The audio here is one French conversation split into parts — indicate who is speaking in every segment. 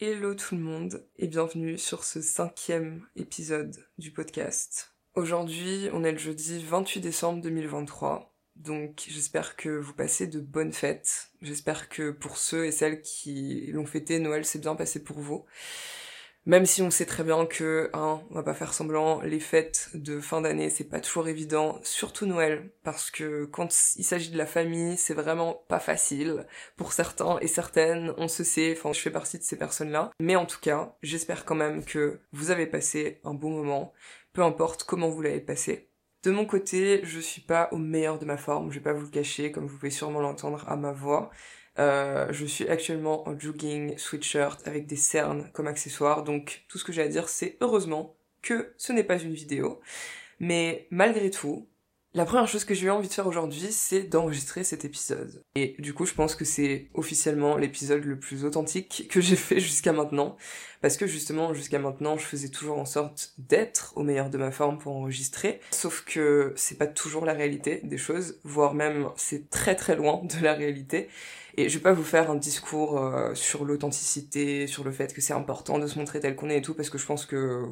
Speaker 1: Hello tout le monde et bienvenue sur ce cinquième épisode du podcast. Aujourd'hui, on est le jeudi 28 décembre 2023, donc j'espère que vous passez de bonnes fêtes. J'espère que pour ceux et celles qui l'ont fêté, Noël s'est bien passé pour vous. Même si on sait très bien que, hein, on va pas faire semblant, les fêtes de fin d'année, c'est pas toujours évident, surtout Noël, parce que quand il s'agit de la famille, c'est vraiment pas facile. Pour certains et certaines, on se sait, enfin, je fais partie de ces personnes-là. Mais en tout cas, j'espère quand même que vous avez passé un bon moment, peu importe comment vous l'avez passé. De mon côté, je suis pas au meilleur de ma forme, je vais pas vous le cacher, comme vous pouvez sûrement l'entendre à ma voix. Euh, je suis actuellement en jogging, sweatshirt avec des cernes comme accessoire, donc tout ce que j'ai à dire c'est heureusement que ce n'est pas une vidéo. Mais malgré tout, la première chose que j'ai eu envie de faire aujourd'hui, c'est d'enregistrer cet épisode. Et du coup, je pense que c'est officiellement l'épisode le plus authentique que j'ai fait jusqu'à maintenant. Parce que justement, jusqu'à maintenant, je faisais toujours en sorte d'être au meilleur de ma forme pour enregistrer. Sauf que c'est pas toujours la réalité des choses, voire même c'est très très loin de la réalité. Et je vais pas vous faire un discours euh, sur l'authenticité, sur le fait que c'est important de se montrer tel qu'on est et tout, parce que je pense que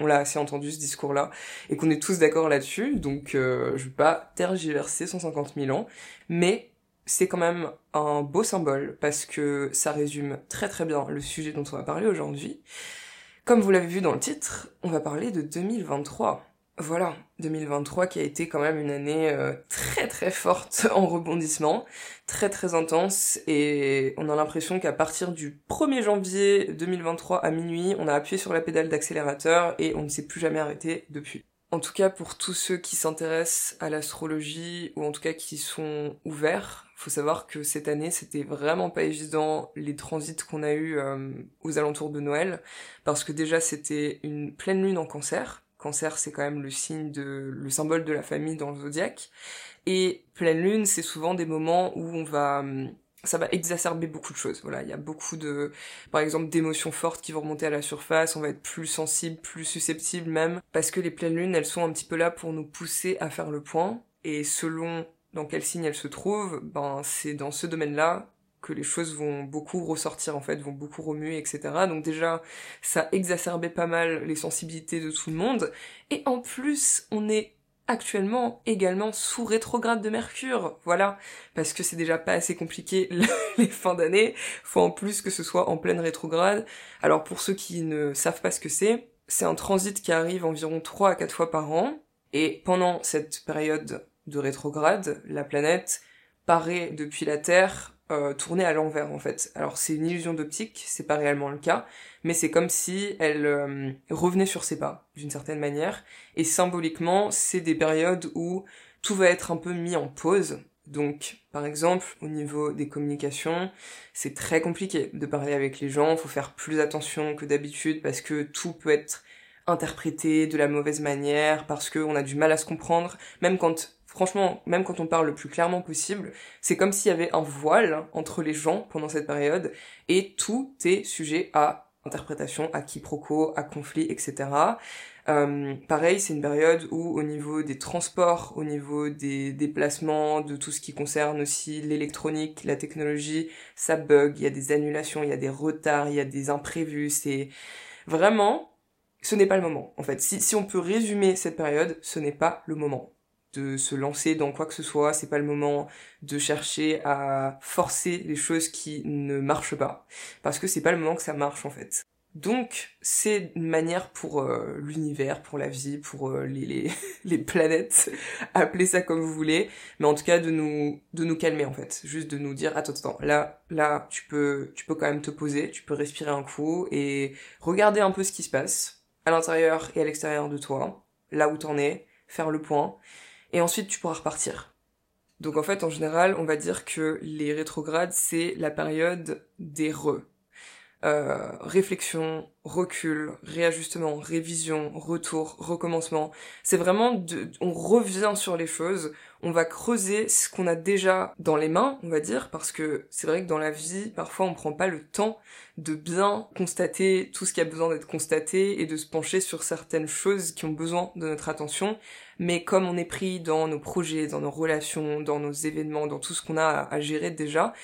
Speaker 1: on l'a assez entendu ce discours-là, et qu'on est tous d'accord là-dessus, donc euh, je vais pas tergiverser 150 000 ans, mais c'est quand même un beau symbole, parce que ça résume très très bien le sujet dont on va parler aujourd'hui. Comme vous l'avez vu dans le titre, on va parler de 2023. Voilà, 2023 qui a été quand même une année euh, très très forte en rebondissement, très très intense et on a l'impression qu'à partir du 1er janvier 2023 à minuit, on a appuyé sur la pédale d'accélérateur et on ne s'est plus jamais arrêté depuis. En tout cas pour tous ceux qui s'intéressent à l'astrologie ou en tout cas qui sont ouverts, faut savoir que cette année c'était vraiment pas évident les transits qu'on a eu euh, aux alentours de Noël parce que déjà c'était une pleine lune en cancer Cancer, c'est quand même le signe de, le symbole de la famille dans le zodiaque. Et pleine lune, c'est souvent des moments où on va, hum, ça va exacerber beaucoup de choses. Voilà, il y a beaucoup de, par exemple, d'émotions fortes qui vont remonter à la surface. On va être plus sensible, plus susceptible même, parce que les pleines lunes, elles sont un petit peu là pour nous pousser à faire le point. Et selon dans quel signe elles se trouvent, ben c'est dans ce domaine-là que les choses vont beaucoup ressortir en fait, vont beaucoup remuer, etc. Donc déjà, ça exacerbait pas mal les sensibilités de tout le monde. Et en plus, on est actuellement également sous rétrograde de Mercure, voilà, parce que c'est déjà pas assez compliqué les fins d'année, faut en plus que ce soit en pleine rétrograde. Alors pour ceux qui ne savent pas ce que c'est, c'est un transit qui arrive environ 3 à 4 fois par an, et pendant cette période de rétrograde, la planète paraît depuis la Terre euh, tourner à l'envers en fait. Alors c'est une illusion d'optique, c'est pas réellement le cas, mais c'est comme si elle euh, revenait sur ses pas d'une certaine manière. Et symboliquement, c'est des périodes où tout va être un peu mis en pause. Donc, par exemple, au niveau des communications, c'est très compliqué de parler avec les gens, faut faire plus attention que d'habitude parce que tout peut être interprété de la mauvaise manière, parce qu'on a du mal à se comprendre, même quand franchement, même quand on parle le plus clairement possible, c'est comme s'il y avait un voile entre les gens pendant cette période, et tout est sujet à interprétation, à quiproquo, à conflit, etc. Euh, pareil, c'est une période où au niveau des transports, au niveau des déplacements, de tout ce qui concerne aussi l'électronique, la technologie, ça bug, il y a des annulations, il y a des retards, il y a des imprévus, c'est vraiment, ce n'est pas le moment. En fait, si, si on peut résumer cette période, ce n'est pas le moment de se lancer dans quoi que ce soit, c'est pas le moment de chercher à forcer les choses qui ne marchent pas, parce que c'est pas le moment que ça marche en fait. Donc c'est une manière pour euh, l'univers, pour la vie, pour euh, les, les, planètes, appelez ça comme vous voulez, mais en tout cas de nous de nous calmer en fait, juste de nous dire attends attends là là tu peux tu peux quand même te poser, tu peux respirer un coup et regarder un peu ce qui se passe à l'intérieur et à l'extérieur de toi, là où t'en es, faire le point et ensuite tu pourras repartir. Donc en fait, en général, on va dire que les rétrogrades, c'est la période des re. Euh, réflexion, recul, réajustement, révision, retour, recommencement. C'est vraiment de, on revient sur les choses, on va creuser ce qu'on a déjà dans les mains, on va dire, parce que c'est vrai que dans la vie, parfois on prend pas le temps de bien constater tout ce qui a besoin d'être constaté et de se pencher sur certaines choses qui ont besoin de notre attention. Mais comme on est pris dans nos projets, dans nos relations, dans nos événements, dans tout ce qu'on a à gérer déjà,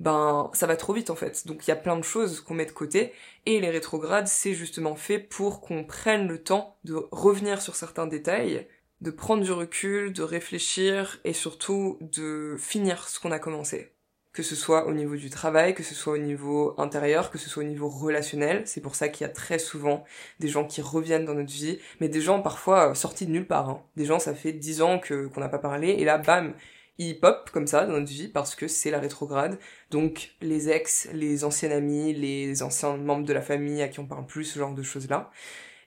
Speaker 1: ben ça va trop vite en fait. Donc il y a plein de choses qu'on met de côté et les rétrogrades c'est justement fait pour qu'on prenne le temps de revenir sur certains détails, de prendre du recul, de réfléchir et surtout de finir ce qu'on a commencé que ce soit au niveau du travail, que ce soit au niveau intérieur, que ce soit au niveau relationnel. C'est pour ça qu'il y a très souvent des gens qui reviennent dans notre vie, mais des gens parfois sortis de nulle part. Hein. Des gens, ça fait dix ans qu'on n'a pas parlé, et là, bam, pop comme ça dans notre vie parce que c'est la rétrograde. Donc les ex, les anciens amis, les anciens membres de la famille à qui on parle plus, ce genre de choses-là.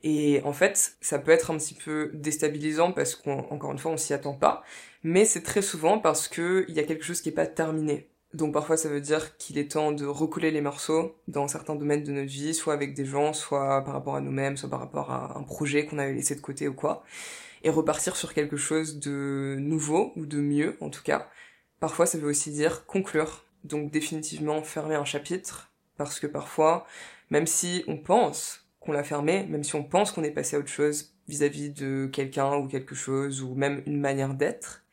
Speaker 1: Et en fait, ça peut être un petit peu déstabilisant parce qu'encore une fois, on s'y attend pas. Mais c'est très souvent parce qu'il y a quelque chose qui est pas terminé. Donc parfois ça veut dire qu'il est temps de recouler les morceaux dans certains domaines de notre vie, soit avec des gens, soit par rapport à nous-mêmes, soit par rapport à un projet qu'on avait laissé de côté ou quoi, et repartir sur quelque chose de nouveau ou de mieux en tout cas. Parfois ça veut aussi dire conclure, donc définitivement fermer un chapitre, parce que parfois, même si on pense qu'on l'a fermé, même si on pense qu'on est passé à autre chose vis-à-vis -vis de quelqu'un ou quelque chose, ou même une manière d'être,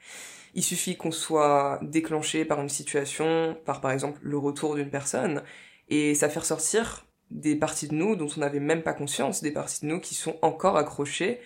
Speaker 1: il suffit qu'on soit déclenché par une situation, par par exemple le retour d'une personne, et ça fait ressortir des parties de nous dont on n'avait même pas conscience, des parties de nous qui sont encore accrochées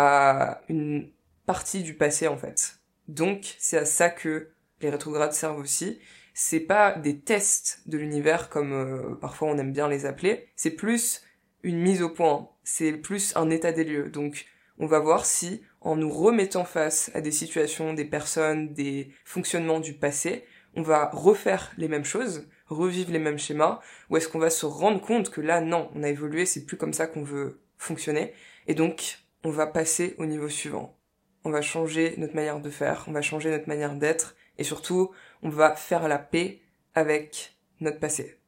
Speaker 1: à une partie du passé en fait. Donc c'est à ça que les rétrogrades servent aussi. C'est pas des tests de l'univers comme euh, parfois on aime bien les appeler, c'est plus une mise au point, c'est plus un état des lieux. Donc on va voir si en nous remettant face à des situations, des personnes, des fonctionnements du passé, on va refaire les mêmes choses, revivre les mêmes schémas, ou est-ce qu'on va se rendre compte que là, non, on a évolué, c'est plus comme ça qu'on veut fonctionner, et donc on va passer au niveau suivant. On va changer notre manière de faire, on va changer notre manière d'être, et surtout, on va faire la paix avec notre passé.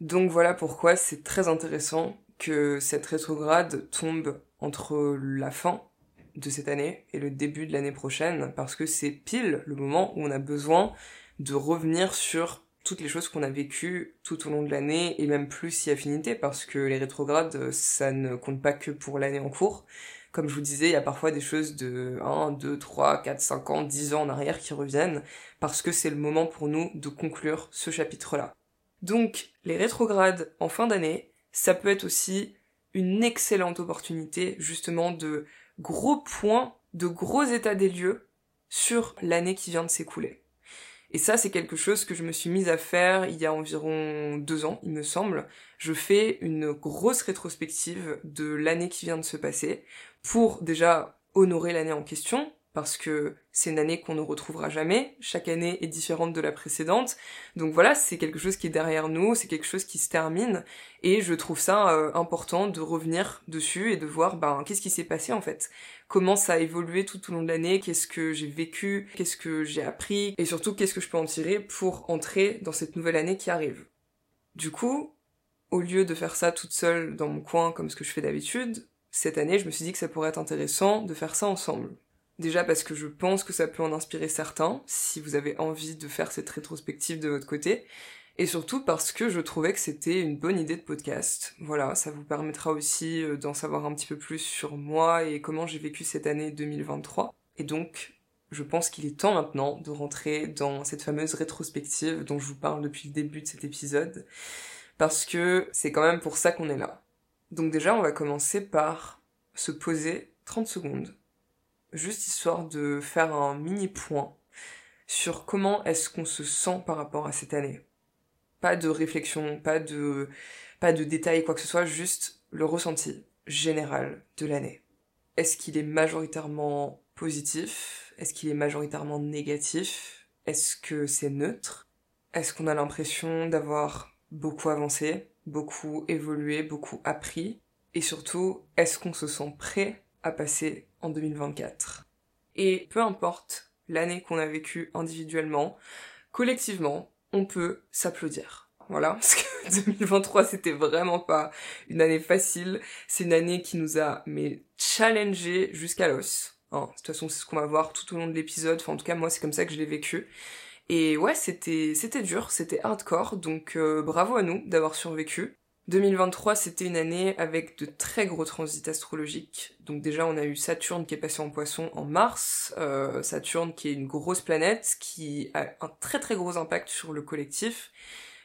Speaker 1: Donc voilà pourquoi c'est très intéressant que cette rétrograde tombe entre la fin de cette année et le début de l'année prochaine parce que c'est pile le moment où on a besoin de revenir sur toutes les choses qu'on a vécues tout au long de l'année et même plus si affinité parce que les rétrogrades ça ne compte pas que pour l'année en cours. Comme je vous disais, il y a parfois des choses de 1, 2, 3, 4, 5 ans, 10 ans en arrière qui reviennent parce que c'est le moment pour nous de conclure ce chapitre-là. Donc, les rétrogrades en fin d'année, ça peut être aussi une excellente opportunité justement de gros points, de gros états des lieux sur l'année qui vient de s'écouler. Et ça, c'est quelque chose que je me suis mise à faire il y a environ deux ans, il me semble. Je fais une grosse rétrospective de l'année qui vient de se passer pour déjà honorer l'année en question, parce que c'est une année qu'on ne retrouvera jamais, chaque année est différente de la précédente, donc voilà, c'est quelque chose qui est derrière nous, c'est quelque chose qui se termine, et je trouve ça euh, important de revenir dessus et de voir ben qu'est-ce qui s'est passé en fait, comment ça a évolué tout au long de l'année, qu'est-ce que j'ai vécu, qu'est-ce que j'ai appris, et surtout qu'est-ce que je peux en tirer pour entrer dans cette nouvelle année qui arrive? Du coup, au lieu de faire ça toute seule dans mon coin comme ce que je fais d'habitude, cette année je me suis dit que ça pourrait être intéressant de faire ça ensemble. Déjà parce que je pense que ça peut en inspirer certains, si vous avez envie de faire cette rétrospective de votre côté. Et surtout parce que je trouvais que c'était une bonne idée de podcast. Voilà, ça vous permettra aussi euh, d'en savoir un petit peu plus sur moi et comment j'ai vécu cette année 2023. Et donc, je pense qu'il est temps maintenant de rentrer dans cette fameuse rétrospective dont je vous parle depuis le début de cet épisode. Parce que c'est quand même pour ça qu'on est là. Donc déjà, on va commencer par se poser 30 secondes juste histoire de faire un mini point sur comment est-ce qu'on se sent par rapport à cette année. Pas de réflexion, pas de, pas détails, quoi que ce soit, juste le ressenti général de l'année. Est-ce qu'il est majoritairement positif? Est-ce qu'il est majoritairement négatif? Est-ce que c'est neutre? Est-ce qu'on a l'impression d'avoir beaucoup avancé, beaucoup évolué, beaucoup appris Et surtout, est-ce qu'on se sent prêt à passer en 2024. Et peu importe l'année qu'on a vécue individuellement, collectivement, on peut s'applaudir. Voilà, parce que 2023 c'était vraiment pas une année facile, c'est une année qui nous a mais challengé jusqu'à l'os. Hein, de toute façon c'est ce qu'on va voir tout au long de l'épisode, enfin en tout cas moi c'est comme ça que je l'ai vécu. Et ouais c'était c'était dur, c'était hardcore, donc euh, bravo à nous d'avoir survécu. 2023, c'était une année avec de très gros transits astrologiques. Donc déjà, on a eu Saturne qui est passé en poisson en mars. Euh, Saturne qui est une grosse planète qui a un très très gros impact sur le collectif.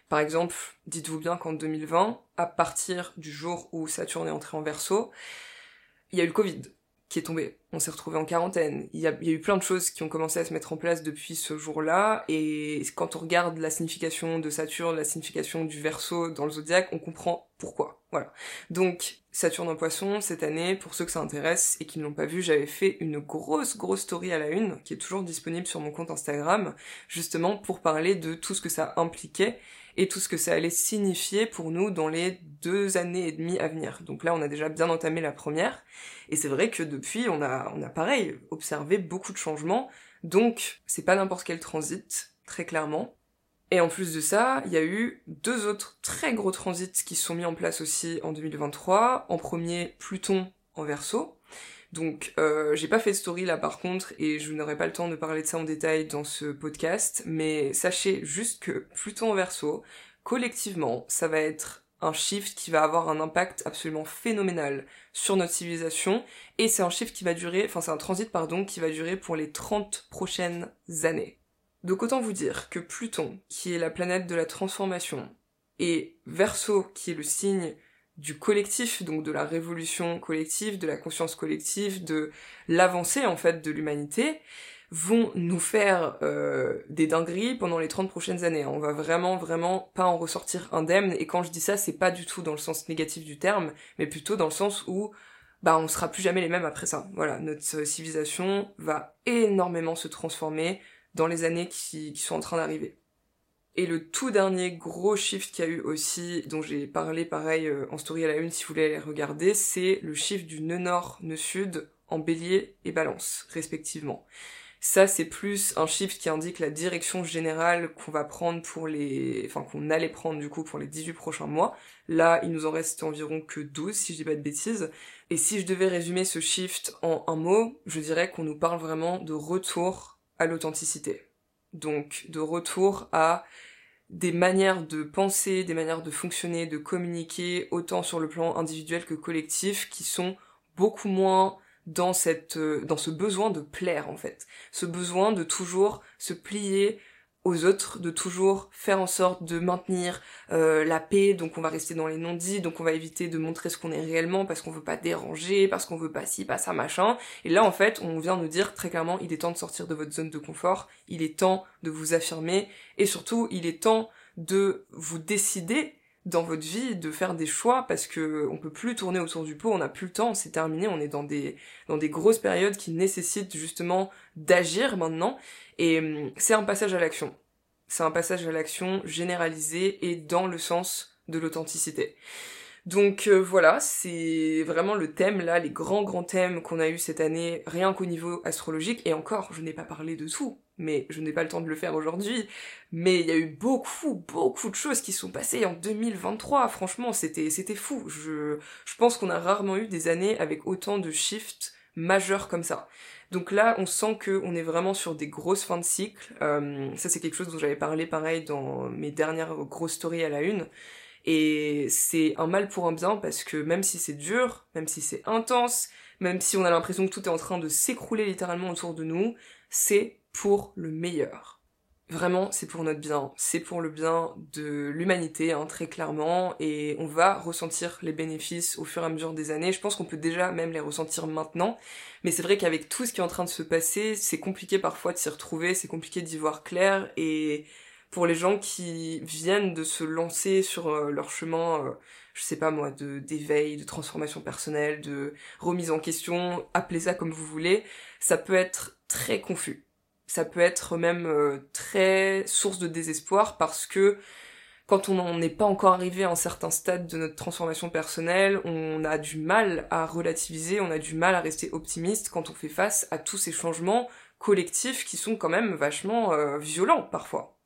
Speaker 1: Par exemple, dites-vous bien qu'en 2020, à partir du jour où Saturne est entré en verso, il y a eu le Covid qui est tombé. On s'est retrouvé en quarantaine. Il y, a, eu plein de choses qui ont commencé à se mettre en place depuis ce jour-là. Et quand on regarde la signification de Saturne, la signification du Verseau dans le zodiaque, on comprend pourquoi. Voilà. Donc Saturne en Poisson cette année, pour ceux que ça intéresse et qui ne l'ont pas vu, j'avais fait une grosse grosse story à la une qui est toujours disponible sur mon compte Instagram, justement pour parler de tout ce que ça impliquait et tout ce que ça allait signifier pour nous dans les deux années et demie à venir. Donc là, on a déjà bien entamé la première, et c'est vrai que depuis, on a, on a pareil, observé beaucoup de changements, donc c'est pas n'importe quel transit, très clairement. Et en plus de ça, il y a eu deux autres très gros transits qui sont mis en place aussi en 2023. En premier, Pluton en verso, donc euh, j'ai pas fait de story là par contre et je n'aurai pas le temps de parler de ça en détail dans ce podcast, mais sachez juste que Pluton en verso, collectivement, ça va être un shift qui va avoir un impact absolument phénoménal sur notre civilisation et c'est un shift qui va durer, enfin c'est un transit pardon, qui va durer pour les 30 prochaines années. Donc autant vous dire que Pluton, qui est la planète de la transformation, et Verseau, qui est le signe du collectif, donc de la révolution collective, de la conscience collective, de l'avancée en fait de l'humanité, vont nous faire euh, des dingueries pendant les 30 prochaines années. On va vraiment, vraiment pas en ressortir indemne. Et quand je dis ça, c'est pas du tout dans le sens négatif du terme, mais plutôt dans le sens où bah on sera plus jamais les mêmes après ça. Voilà, notre civilisation va énormément se transformer dans les années qui sont en train d'arriver. Et le tout dernier gros shift qu'il y a eu aussi, dont j'ai parlé pareil euh, en story à la une si vous voulez aller regarder, c'est le shift du nœud nord, nœud sud en bélier et balance, respectivement. Ça, c'est plus un shift qui indique la direction générale qu'on va prendre pour les... Enfin, qu'on allait prendre du coup pour les 18 prochains mois. Là, il nous en reste environ que 12, si je dis pas de bêtises. Et si je devais résumer ce shift en un mot, je dirais qu'on nous parle vraiment de retour à l'authenticité. Donc, de retour à des manières de penser, des manières de fonctionner, de communiquer, autant sur le plan individuel que collectif, qui sont beaucoup moins dans cette, euh, dans ce besoin de plaire, en fait. Ce besoin de toujours se plier aux autres, de toujours faire en sorte de maintenir euh, la paix, donc on va rester dans les non-dits, donc on va éviter de montrer ce qu'on est réellement parce qu'on veut pas déranger, parce qu'on veut pas ci, pas ça, machin. Et là, en fait, on vient nous dire très clairement, il est temps de sortir de votre zone de confort, il est temps de vous affirmer, et surtout, il est temps de vous décider dans votre vie de faire des choix parce que on peut plus tourner autour du pot, on n'a plus le temps, c'est terminé, on est dans des dans des grosses périodes qui nécessitent justement d'agir maintenant et hum, c'est un passage à l'action. C'est un passage à l'action généralisé et dans le sens de l'authenticité. Donc euh, voilà, c'est vraiment le thème là, les grands grands thèmes qu'on a eu cette année, rien qu'au niveau astrologique, et encore, je n'ai pas parlé de tout, mais je n'ai pas le temps de le faire aujourd'hui, mais il y a eu beaucoup, beaucoup de choses qui sont passées en 2023, franchement, c'était, c'était fou. Je, je pense qu'on a rarement eu des années avec autant de shifts majeurs comme ça. Donc là, on sent que on est vraiment sur des grosses fins de cycle. Euh, ça, c'est quelque chose dont j'avais parlé pareil dans mes dernières grosses stories à la une. Et c'est un mal pour un bien parce que même si c'est dur, même si c'est intense, même si on a l'impression que tout est en train de s'écrouler littéralement autour de nous, c'est pour le meilleur. Vraiment, c'est pour notre bien, c'est pour le bien de l'humanité, hein, très clairement, et on va ressentir les bénéfices au fur et à mesure des années. Je pense qu'on peut déjà même les ressentir maintenant, mais c'est vrai qu'avec tout ce qui est en train de se passer, c'est compliqué parfois de s'y retrouver, c'est compliqué d'y voir clair, et pour les gens qui viennent de se lancer sur euh, leur chemin, euh, je sais pas moi, de d'éveil, de transformation personnelle, de remise en question, appelez ça comme vous voulez, ça peut être très confus. Ça peut être même euh, très source de désespoir parce que quand on n'en est pas encore arrivé à un certain stade de notre transformation personnelle, on a du mal à relativiser, on a du mal à rester optimiste quand on fait face à tous ces changements collectifs qui sont quand même vachement violents parfois.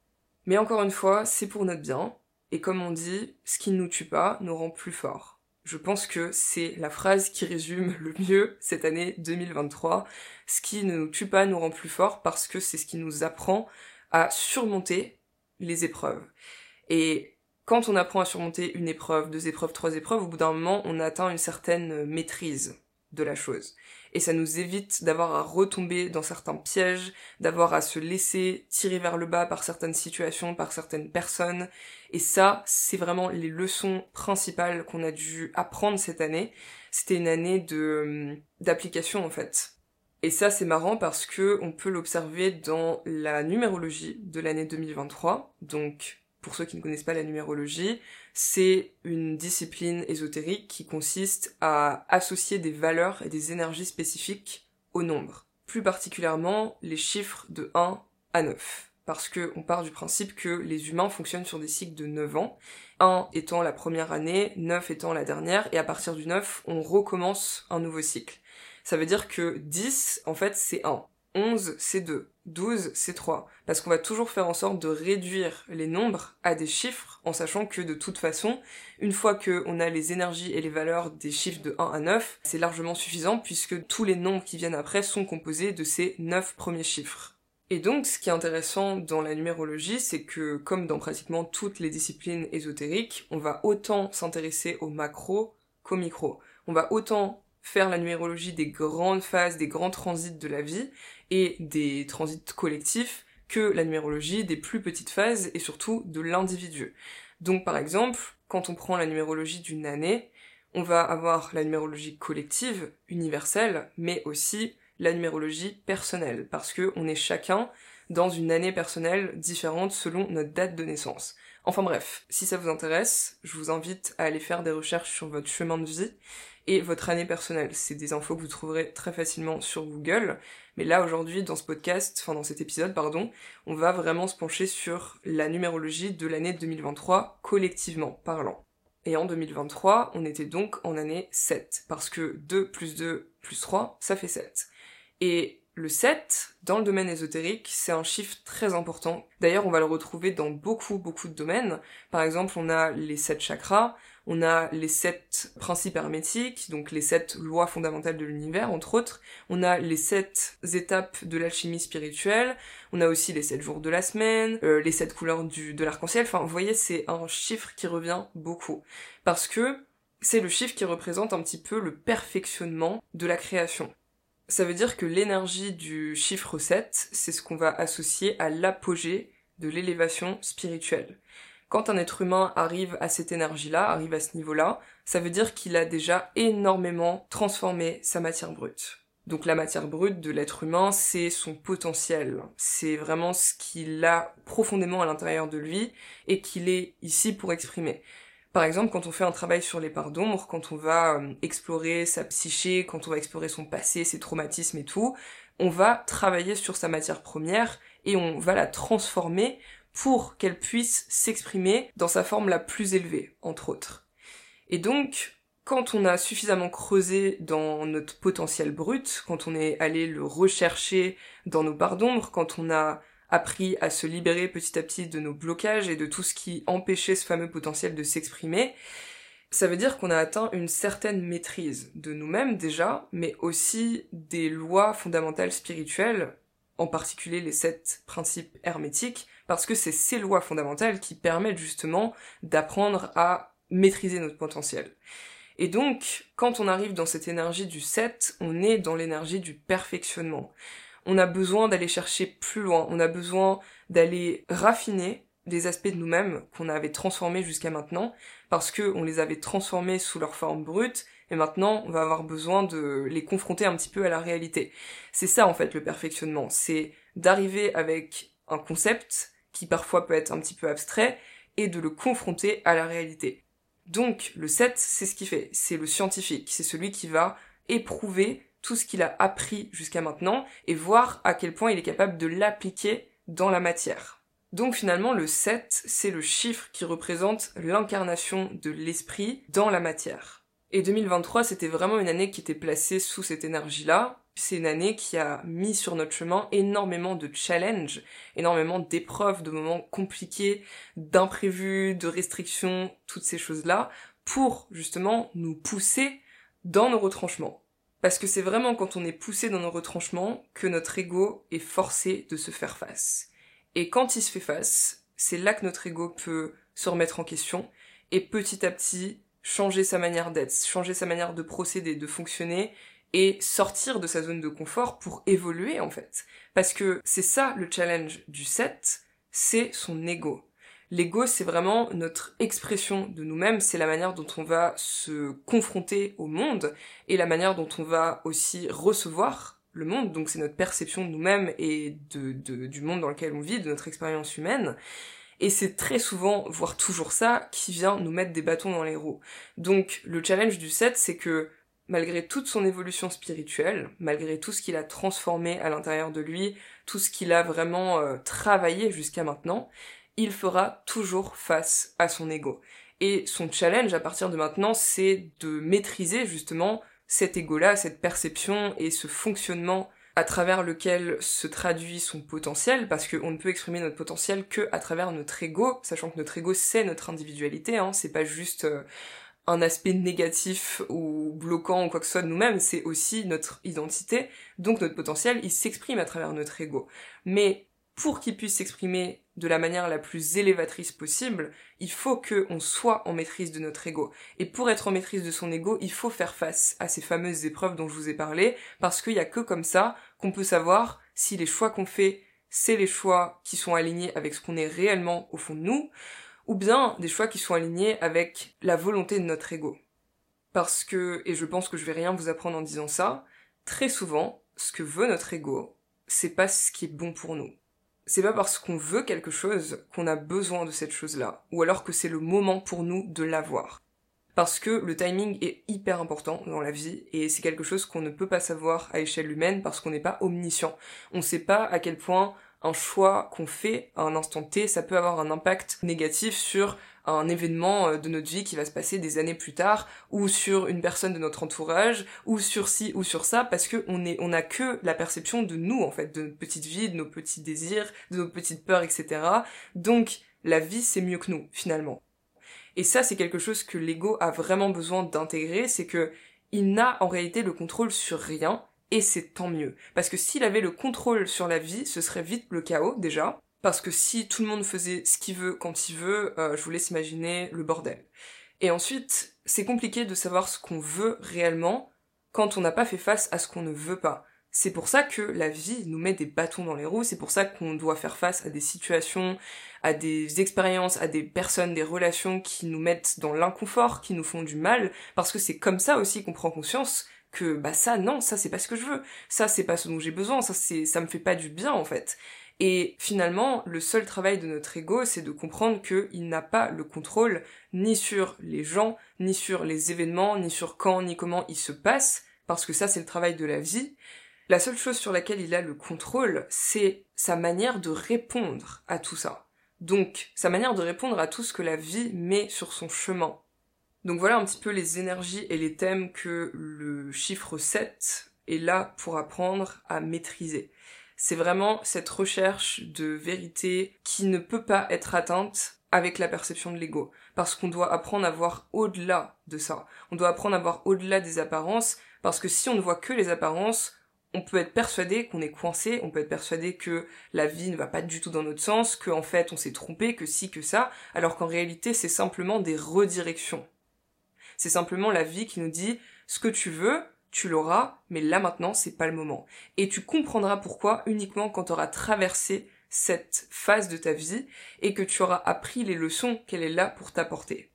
Speaker 1: Mais encore une fois, c'est pour notre bien, et comme on dit, ce qui ne nous tue pas nous rend plus forts. Je pense que c'est la phrase qui résume le mieux cette année 2023. Ce qui ne nous tue pas nous rend plus forts parce que c'est ce qui nous apprend à surmonter les épreuves. Et quand on apprend à surmonter une épreuve, deux épreuves, trois épreuves, au bout d'un moment, on atteint une certaine maîtrise de la chose. Et ça nous évite d'avoir à retomber dans certains pièges, d'avoir à se laisser tirer vers le bas par certaines situations, par certaines personnes. Et ça, c'est vraiment les leçons principales qu'on a dû apprendre cette année. C'était une année de d'application en fait. Et ça, c'est marrant parce que on peut l'observer dans la numérologie de l'année 2023. Donc, pour ceux qui ne connaissent pas la numérologie, c'est une discipline ésotérique qui consiste à associer des valeurs et des énergies spécifiques au nombre. Plus particulièrement, les chiffres de 1 à 9. Parce que on part du principe que les humains fonctionnent sur des cycles de 9 ans. 1 étant la première année, 9 étant la dernière, et à partir du 9, on recommence un nouveau cycle ça veut dire que 10, en fait, c'est 1. 11, c'est 2. 12, c'est 3. Parce qu'on va toujours faire en sorte de réduire les nombres à des chiffres, en sachant que de toute façon, une fois qu'on a les énergies et les valeurs des chiffres de 1 à 9, c'est largement suffisant puisque tous les nombres qui viennent après sont composés de ces 9 premiers chiffres. Et donc, ce qui est intéressant dans la numérologie, c'est que, comme dans pratiquement toutes les disciplines ésotériques, on va autant s'intéresser au macro qu'au micro. On va autant faire la numérologie des grandes phases, des grands transits de la vie et des transits collectifs que la numérologie des plus petites phases et surtout de l'individu. Donc par exemple, quand on prend la numérologie d'une année, on va avoir la numérologie collective, universelle, mais aussi la numérologie personnelle, parce que on est chacun dans une année personnelle différente selon notre date de naissance. Enfin bref, si ça vous intéresse, je vous invite à aller faire des recherches sur votre chemin de vie et votre année personnelle. C'est des infos que vous trouverez très facilement sur Google. Mais là, aujourd'hui, dans ce podcast, enfin dans cet épisode, pardon, on va vraiment se pencher sur la numérologie de l'année 2023, collectivement parlant. Et en 2023, on était donc en année 7, parce que 2 plus 2 plus 3, ça fait 7. Et le 7, dans le domaine ésotérique, c'est un chiffre très important. D'ailleurs, on va le retrouver dans beaucoup, beaucoup de domaines. Par exemple, on a les 7 chakras, on a les sept principes hermétiques, donc les sept lois fondamentales de l'univers, entre autres. On a les sept étapes de l'alchimie spirituelle. On a aussi les sept jours de la semaine, euh, les sept couleurs de l'arc-en-ciel. Enfin, vous voyez, c'est un chiffre qui revient beaucoup. Parce que c'est le chiffre qui représente un petit peu le perfectionnement de la création. Ça veut dire que l'énergie du chiffre 7, c'est ce qu'on va associer à l'apogée de l'élévation spirituelle. Quand un être humain arrive à cette énergie-là, arrive à ce niveau-là, ça veut dire qu'il a déjà énormément transformé sa matière brute. Donc la matière brute de l'être humain, c'est son potentiel. C'est vraiment ce qu'il a profondément à l'intérieur de lui et qu'il est ici pour exprimer. Par exemple, quand on fait un travail sur les parts d'ombre, quand on va euh, explorer sa psyché, quand on va explorer son passé, ses traumatismes et tout, on va travailler sur sa matière première et on va la transformer pour qu'elle puisse s'exprimer dans sa forme la plus élevée, entre autres. Et donc, quand on a suffisamment creusé dans notre potentiel brut, quand on est allé le rechercher dans nos barres d'ombre, quand on a appris à se libérer petit à petit de nos blocages et de tout ce qui empêchait ce fameux potentiel de s'exprimer, ça veut dire qu'on a atteint une certaine maîtrise de nous-mêmes déjà, mais aussi des lois fondamentales spirituelles, en particulier les sept principes hermétiques, parce que c'est ces lois fondamentales qui permettent justement d'apprendre à maîtriser notre potentiel. Et donc, quand on arrive dans cette énergie du 7, on est dans l'énergie du perfectionnement. On a besoin d'aller chercher plus loin, on a besoin d'aller raffiner des aspects de nous-mêmes qu'on avait transformés jusqu'à maintenant, parce que on les avait transformés sous leur forme brute, et maintenant on va avoir besoin de les confronter un petit peu à la réalité. C'est ça en fait le perfectionnement, c'est d'arriver avec un concept qui parfois peut être un petit peu abstrait, et de le confronter à la réalité. Donc le 7, c'est ce qu'il fait, c'est le scientifique, c'est celui qui va éprouver tout ce qu'il a appris jusqu'à maintenant et voir à quel point il est capable de l'appliquer dans la matière. Donc finalement le 7, c'est le chiffre qui représente l'incarnation de l'esprit dans la matière. Et 2023, c'était vraiment une année qui était placée sous cette énergie-là, c'est une année qui a mis sur notre chemin énormément de challenges, énormément d'épreuves, de moments compliqués, d'imprévus, de restrictions, toutes ces choses-là, pour justement nous pousser dans nos retranchements. Parce que c'est vraiment quand on est poussé dans nos retranchements que notre ego est forcé de se faire face. Et quand il se fait face, c'est là que notre ego peut se remettre en question et petit à petit changer sa manière d'être, changer sa manière de procéder, de fonctionner et sortir de sa zone de confort pour évoluer en fait. Parce que c'est ça le challenge du 7, c'est son ego. L'ego, c'est vraiment notre expression de nous-mêmes, c'est la manière dont on va se confronter au monde et la manière dont on va aussi recevoir le monde, donc c'est notre perception de nous-mêmes et de, du monde dans lequel on vit, de notre expérience humaine. Et c'est très souvent, voire toujours ça, qui vient nous mettre des bâtons dans les roues. Donc le challenge du 7, c'est que malgré toute son évolution spirituelle, malgré tout ce qu'il a transformé à l'intérieur de lui, tout ce qu'il a vraiment euh, travaillé jusqu'à maintenant, il fera toujours face à son ego. Et son challenge à partir de maintenant, c'est de maîtriser justement cet ego-là, cette perception et ce fonctionnement à travers lequel se traduit son potentiel, parce qu'on ne peut exprimer notre potentiel que à travers notre ego, sachant que notre ego c'est notre individualité, hein, c'est pas juste euh, un aspect négatif ou bloquant ou quoi que ce soit de nous-mêmes, c'est aussi notre identité, donc notre potentiel, il s'exprime à travers notre ego. Mais pour qu'il puisse s'exprimer de la manière la plus élévatrice possible, il faut qu'on soit en maîtrise de notre ego. Et pour être en maîtrise de son ego, il faut faire face à ces fameuses épreuves dont je vous ai parlé, parce qu'il n'y a que comme ça qu'on peut savoir si les choix qu'on fait, c'est les choix qui sont alignés avec ce qu'on est réellement au fond de nous, ou bien des choix qui sont alignés avec la volonté de notre ego. Parce que, et je pense que je vais rien vous apprendre en disant ça, très souvent, ce que veut notre ego, c'est pas ce qui est bon pour nous. C'est pas parce qu'on veut quelque chose qu'on a besoin de cette chose-là, ou alors que c'est le moment pour nous de l'avoir. Parce que le timing est hyper important dans la vie, et c'est quelque chose qu'on ne peut pas savoir à échelle humaine parce qu'on n'est pas omniscient. On sait pas à quel point un choix qu'on fait à un instant T, ça peut avoir un impact négatif sur un événement euh, de notre vie qui va se passer des années plus tard, ou sur une personne de notre entourage, ou sur ci ou sur ça, parce que on est, on a que la perception de nous, en fait, de notre petite vie, de nos petits désirs, de nos petites peurs, etc. Donc, la vie, c'est mieux que nous, finalement. Et ça, c'est quelque chose que l'ego a vraiment besoin d'intégrer, c'est que il n'a en réalité le contrôle sur rien, et c'est tant mieux. Parce que s'il avait le contrôle sur la vie, ce serait vite le chaos déjà. Parce que si tout le monde faisait ce qu'il veut quand il veut, euh, je vous laisse imaginer le bordel. Et ensuite, c'est compliqué de savoir ce qu'on veut réellement quand on n'a pas fait face à ce qu'on ne veut pas. C'est pour ça que la vie nous met des bâtons dans les roues, c'est pour ça qu'on doit faire face à des situations, à des expériences, à des personnes, des relations qui nous mettent dans l'inconfort, qui nous font du mal, parce que c'est comme ça aussi qu'on prend conscience que bah ça non, ça c'est pas ce que je veux, ça c'est pas ce dont j'ai besoin, ça c'est ça me fait pas du bien en fait. Et finalement, le seul travail de notre ego, c'est de comprendre qu'il n'a pas le contrôle ni sur les gens, ni sur les événements, ni sur quand, ni comment ils se passent, parce que ça c'est le travail de la vie. La seule chose sur laquelle il a le contrôle, c'est sa manière de répondre à tout ça. Donc, sa manière de répondre à tout ce que la vie met sur son chemin. Donc voilà un petit peu les énergies et les thèmes que le chiffre 7 est là pour apprendre à maîtriser. C'est vraiment cette recherche de vérité qui ne peut pas être atteinte avec la perception de l'ego. Parce qu'on doit apprendre à voir au-delà de ça. On doit apprendre à voir au-delà des apparences, parce que si on ne voit que les apparences, on peut être persuadé qu'on est coincé, on peut être persuadé que la vie ne va pas du tout dans notre sens, qu'en fait on s'est trompé, que si, que ça, alors qu'en réalité c'est simplement des redirections. C'est simplement la vie qui nous dit ce que tu veux, tu l'auras, mais là maintenant, c'est pas le moment. Et tu comprendras pourquoi uniquement quand tu auras traversé cette phase de ta vie et que tu auras appris les leçons qu'elle est là pour t'apporter.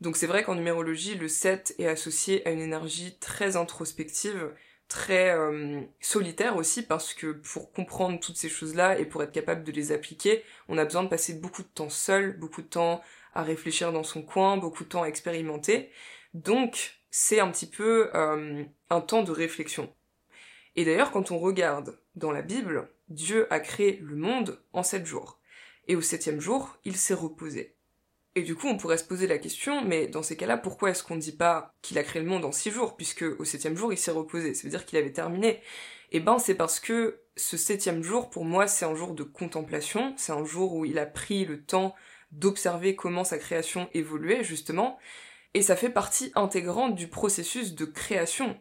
Speaker 1: Donc c'est vrai qu'en numérologie, le 7 est associé à une énergie très introspective, très euh, solitaire aussi, parce que pour comprendre toutes ces choses-là et pour être capable de les appliquer, on a besoin de passer beaucoup de temps seul, beaucoup de temps à réfléchir dans son coin, beaucoup de temps à expérimenter. Donc, c'est un petit peu euh, un temps de réflexion. Et d'ailleurs, quand on regarde dans la Bible, Dieu a créé le monde en sept jours. Et au septième jour, il s'est reposé. Et du coup, on pourrait se poser la question, mais dans ces cas-là, pourquoi est-ce qu'on ne dit pas qu'il a créé le monde en six jours, puisque au septième jour, il s'est reposé? Ça veut dire qu'il avait terminé. Eh ben, c'est parce que ce septième jour, pour moi, c'est un jour de contemplation, c'est un jour où il a pris le temps d'observer comment sa création évoluait, justement, et ça fait partie intégrante du processus de création.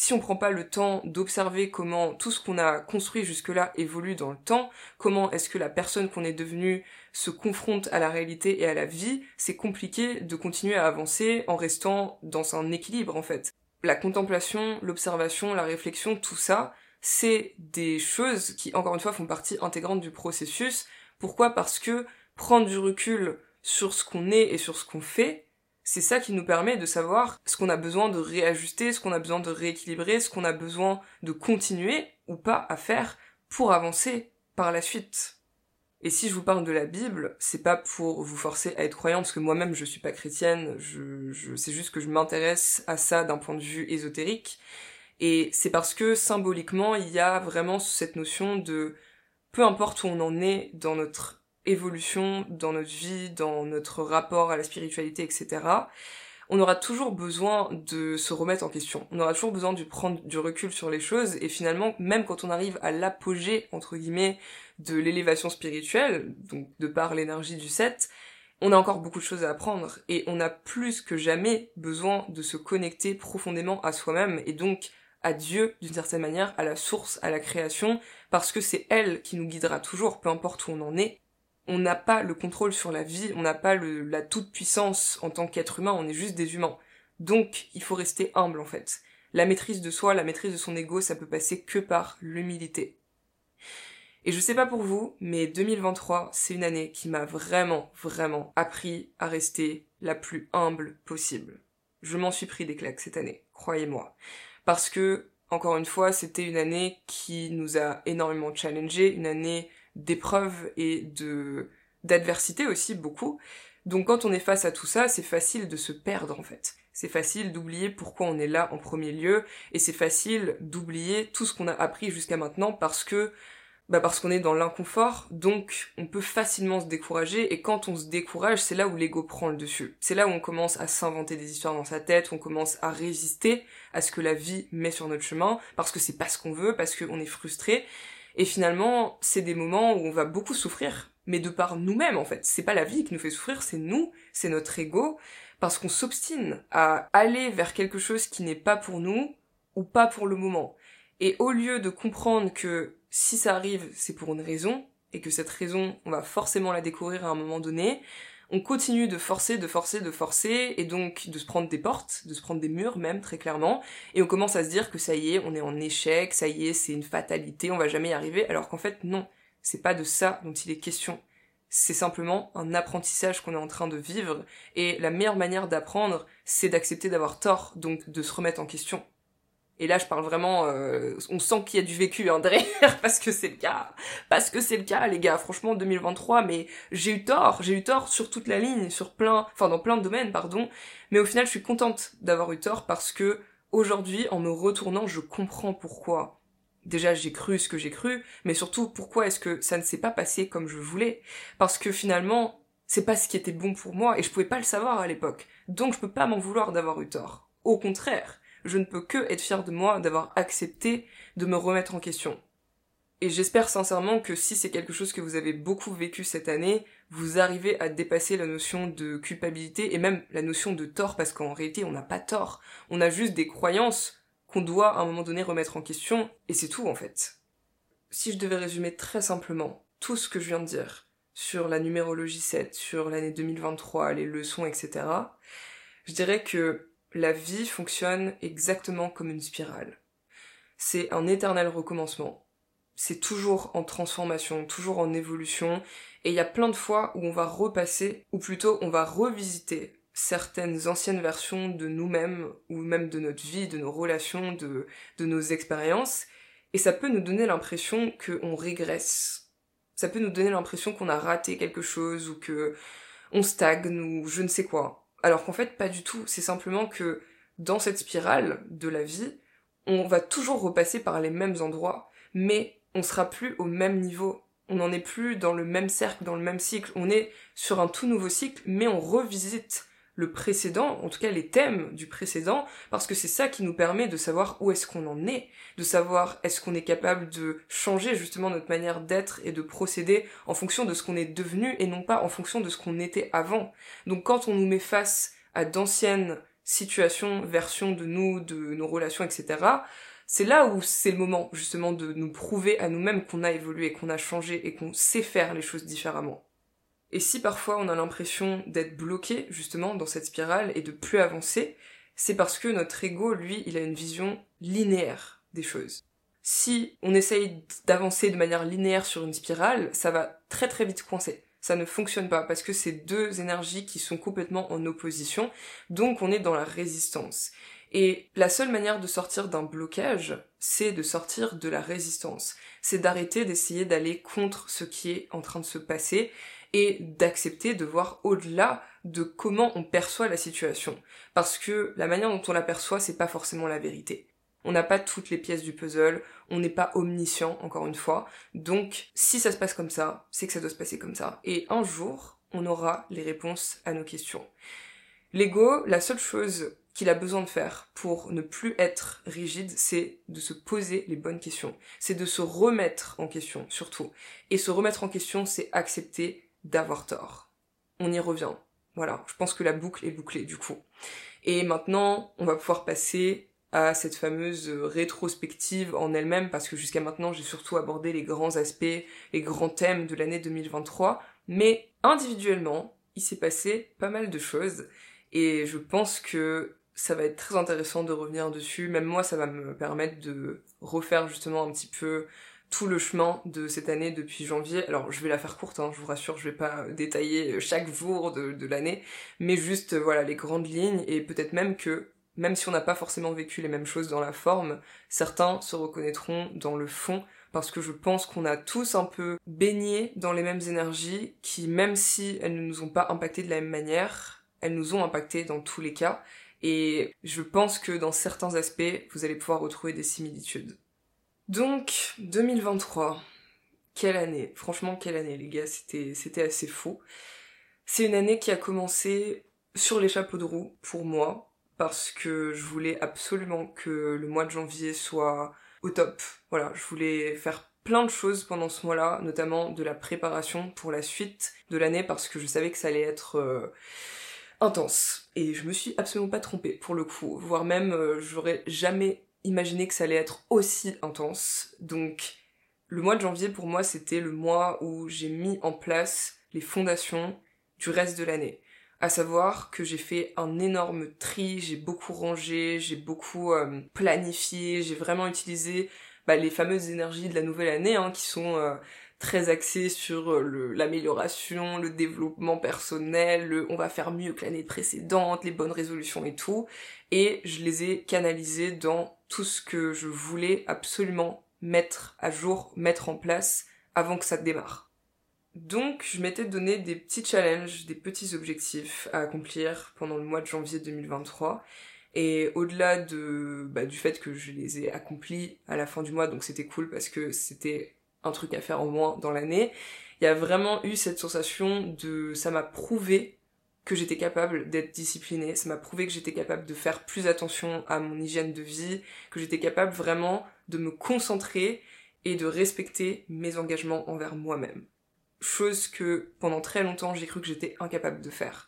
Speaker 1: si on prend pas le temps d'observer comment tout ce qu'on a construit jusque-là évolue dans le temps, comment est-ce que la personne qu'on est devenue se confronte à la réalité et à la vie, c'est compliqué de continuer à avancer en restant dans un équilibre en fait. La contemplation, l'observation, la réflexion, tout ça, c'est des choses qui, encore une fois, font partie intégrante du processus. Pourquoi? Parce que prendre du recul sur ce qu'on est et sur ce qu'on fait, c'est ça qui nous permet de savoir ce qu'on a besoin de réajuster, ce qu'on a besoin de rééquilibrer, ce qu'on a besoin de continuer ou pas à faire pour avancer par la suite. Et si je vous parle de la Bible, c'est pas pour vous forcer à être croyant, parce que moi-même je suis pas chrétienne, je, je c'est juste que je m'intéresse à ça d'un point de vue ésotérique, et c'est parce que symboliquement il y a vraiment cette notion de peu importe où on en est dans notre évolution dans notre vie, dans notre rapport à la spiritualité, etc., on aura toujours besoin de se remettre en question. On aura toujours besoin de prendre du recul sur les choses et finalement, même quand on arrive à l'apogée, entre guillemets, de l'élévation spirituelle, donc de par l'énergie du 7, on a encore beaucoup de choses à apprendre et on a plus que jamais besoin de se connecter profondément à soi-même et donc à Dieu d'une certaine manière, à la source, à la création, parce que c'est elle qui nous guidera toujours, peu importe où on en est, on n'a pas le contrôle sur la vie, on n'a pas la toute puissance en tant qu'être humain, on est juste des humains. Donc, il faut rester humble en fait. La maîtrise de soi, la maîtrise de son ego, ça peut passer que par l'humilité. Et je sais pas pour vous, mais 2023, c'est une année qui m'a vraiment, vraiment appris à rester la plus humble possible. Je m'en suis pris des claques cette année, croyez-moi. Parce que, encore une fois, c'était une année qui nous a énormément challengé, une année d'épreuves et de d'adversité aussi beaucoup. Donc quand on est face à tout ça, c'est facile de se perdre en fait. C'est facile d'oublier pourquoi on est là en premier lieu et c'est facile d'oublier tout ce qu'on a appris jusqu'à maintenant parce que bah parce qu'on est dans l'inconfort, donc on peut facilement se décourager, et quand on se décourage, c'est là où l'ego prend le dessus. C'est là où on commence à s'inventer des histoires dans sa tête, on commence à résister à ce que la vie met sur notre chemin, parce que c'est pas ce qu'on veut, parce qu'on est frustré, et finalement, c'est des moments où on va beaucoup souffrir, mais de par nous-mêmes en fait. C'est pas la vie qui nous fait souffrir, c'est nous, c'est notre ego, parce qu'on s'obstine à aller vers quelque chose qui n'est pas pour nous ou pas pour le moment. Et au lieu de comprendre que si ça arrive, c'est pour une raison, et que cette raison, on va forcément la découvrir à un moment donné, on continue de forcer, de forcer, de forcer, et donc de se prendre des portes, de se prendre des murs même, très clairement, et on commence à se dire que ça y est, on est en échec, ça y est, c'est une fatalité, on va jamais y arriver, alors qu'en fait, non, c'est pas de ça dont il est question. C'est simplement un apprentissage qu'on est en train de vivre, et la meilleure manière d'apprendre, c'est d'accepter d'avoir tort, donc de se remettre en question. Et là, je parle vraiment, euh, on sent qu'il y a du vécu hein, derrière, parce que c'est le cas. Parce que c'est le cas, les gars. Franchement, 2023, mais j'ai eu tort. J'ai eu tort sur toute la ligne, sur plein, enfin dans plein de domaines, pardon. Mais au final, je suis contente d'avoir eu tort parce que aujourd'hui, en me retournant, je comprends pourquoi. Déjà, j'ai cru ce que j'ai cru, mais surtout, pourquoi est-ce que ça ne s'est pas passé comme je voulais? Parce que finalement, c'est pas ce qui était bon pour moi et je pouvais pas le savoir à l'époque. Donc, je peux pas m'en vouloir d'avoir eu tort. Au contraire je ne peux que être fière de moi d'avoir accepté de me remettre en question. Et j'espère sincèrement que si c'est quelque chose que vous avez beaucoup vécu cette année, vous arrivez à dépasser la notion de culpabilité et même la notion de tort parce qu'en réalité on n'a pas tort. On a juste des croyances qu'on doit à un moment donné remettre en question et c'est tout en fait. Si je devais résumer très simplement tout ce que je viens de dire sur la numérologie 7, sur l'année 2023, les leçons, etc., je dirais que la vie fonctionne exactement comme une spirale. C'est un éternel recommencement. C'est toujours en transformation, toujours en évolution, et il y a plein de fois où on va repasser, ou plutôt on va revisiter certaines anciennes versions de nous-mêmes, ou même de notre vie, de nos relations, de, de nos expériences, et ça peut nous donner l'impression qu'on régresse. Ça peut nous donner l'impression qu'on a raté quelque chose, ou que on stagne, ou je ne sais quoi. Alors qu'en fait, pas du tout. C'est simplement que dans cette spirale de la vie, on va toujours repasser par les mêmes endroits, mais on sera plus au même niveau. On n'en est plus dans le même cercle, dans le même cycle. On est sur un tout nouveau cycle, mais on revisite le précédent, en tout cas les thèmes du précédent, parce que c'est ça qui nous permet de savoir où est-ce qu'on en est, de savoir est-ce qu'on est capable de changer justement notre manière d'être et de procéder en fonction de ce qu'on est devenu et non pas en fonction de ce qu'on était avant. Donc quand on nous met face à d'anciennes situation, version de nous, de nos relations, etc., c'est là où c'est le moment justement de nous prouver à nous-mêmes qu'on a évolué, qu'on a changé et qu'on sait faire les choses différemment. Et si parfois on a l'impression d'être bloqué justement dans cette spirale et de plus avancer, c'est parce que notre ego, lui, il a une vision linéaire des choses. Si on essaye d'avancer de manière linéaire sur une spirale, ça va très très vite coincer. Ça ne fonctionne pas parce que c'est deux énergies qui sont complètement en opposition, donc on est dans la résistance. Et la seule manière de sortir d'un blocage, c'est de sortir de la résistance. C'est d'arrêter d'essayer d'aller contre ce qui est en train de se passer et d'accepter de voir au-delà de comment on perçoit la situation. Parce que la manière dont on la perçoit, c'est pas forcément la vérité. On n'a pas toutes les pièces du puzzle, on n'est pas omniscient, encore une fois. Donc, si ça se passe comme ça, c'est que ça doit se passer comme ça. Et un jour, on aura les réponses à nos questions. L'ego, la seule chose qu'il a besoin de faire pour ne plus être rigide, c'est de se poser les bonnes questions. C'est de se remettre en question, surtout. Et se remettre en question, c'est accepter d'avoir tort. On y revient. Voilà, je pense que la boucle est bouclée du coup. Et maintenant, on va pouvoir passer à cette fameuse rétrospective en elle-même, parce que jusqu'à maintenant, j'ai surtout abordé les grands aspects, les grands thèmes de l'année 2023, mais individuellement, il s'est passé pas mal de choses, et je pense que ça va être très intéressant de revenir dessus. Même moi, ça va me permettre de refaire justement un petit peu tout le chemin de cette année depuis janvier. Alors je vais la faire courte, hein, je vous rassure, je vais pas détailler chaque jour de, de l'année, mais juste voilà les grandes lignes et peut-être même que même si on n'a pas forcément vécu les mêmes choses dans la forme, certains se reconnaîtront dans le fond parce que je pense qu'on a tous un peu baigné dans les mêmes énergies qui même si elles ne nous ont pas impacté de la même manière, elles nous ont impacté dans tous les cas et je pense que dans certains aspects, vous allez pouvoir retrouver des similitudes. Donc, 2023. Quelle année? Franchement, quelle année, les gars. C'était, assez fou. C'est une année qui a commencé sur les chapeaux de roue pour moi, parce que je voulais absolument que le mois de janvier soit au top. Voilà, je voulais faire plein de choses pendant ce mois-là, notamment de la préparation pour la suite de l'année, parce que je savais que ça allait être... Euh, intense. Et je me suis absolument pas trompée pour le coup, voire même euh, j'aurais jamais imaginé que ça allait être aussi intense. Donc le mois de janvier pour moi c'était le mois où j'ai mis en place les fondations du reste de l'année. À savoir que j'ai fait un énorme tri, j'ai beaucoup rangé, j'ai beaucoup euh, planifié, j'ai vraiment utilisé bah, les fameuses énergies de la nouvelle année hein, qui sont euh, très axé sur euh, l'amélioration, le, développement personnel, le on va faire mieux que l'année précédente, les bonnes résolutions et tout. Et je les ai canalisés dans tout ce que je voulais absolument mettre à jour, mettre en place avant que ça démarre. Donc je m'étais donné des petits challenges, des petits objectifs à accomplir pendant le mois de janvier 2023. Et au-delà de, bah, du fait que je les ai accomplis à la fin du mois, donc c'était cool parce que c'était un truc à faire en moins dans l'année. Il y a vraiment eu cette sensation de ça m'a prouvé que j'étais capable d'être disciplinée, ça m'a prouvé que j'étais capable de faire plus attention à mon hygiène de vie, que j'étais capable vraiment de me concentrer et de respecter mes engagements envers moi-même. Chose que pendant très longtemps j'ai cru que j'étais incapable de faire.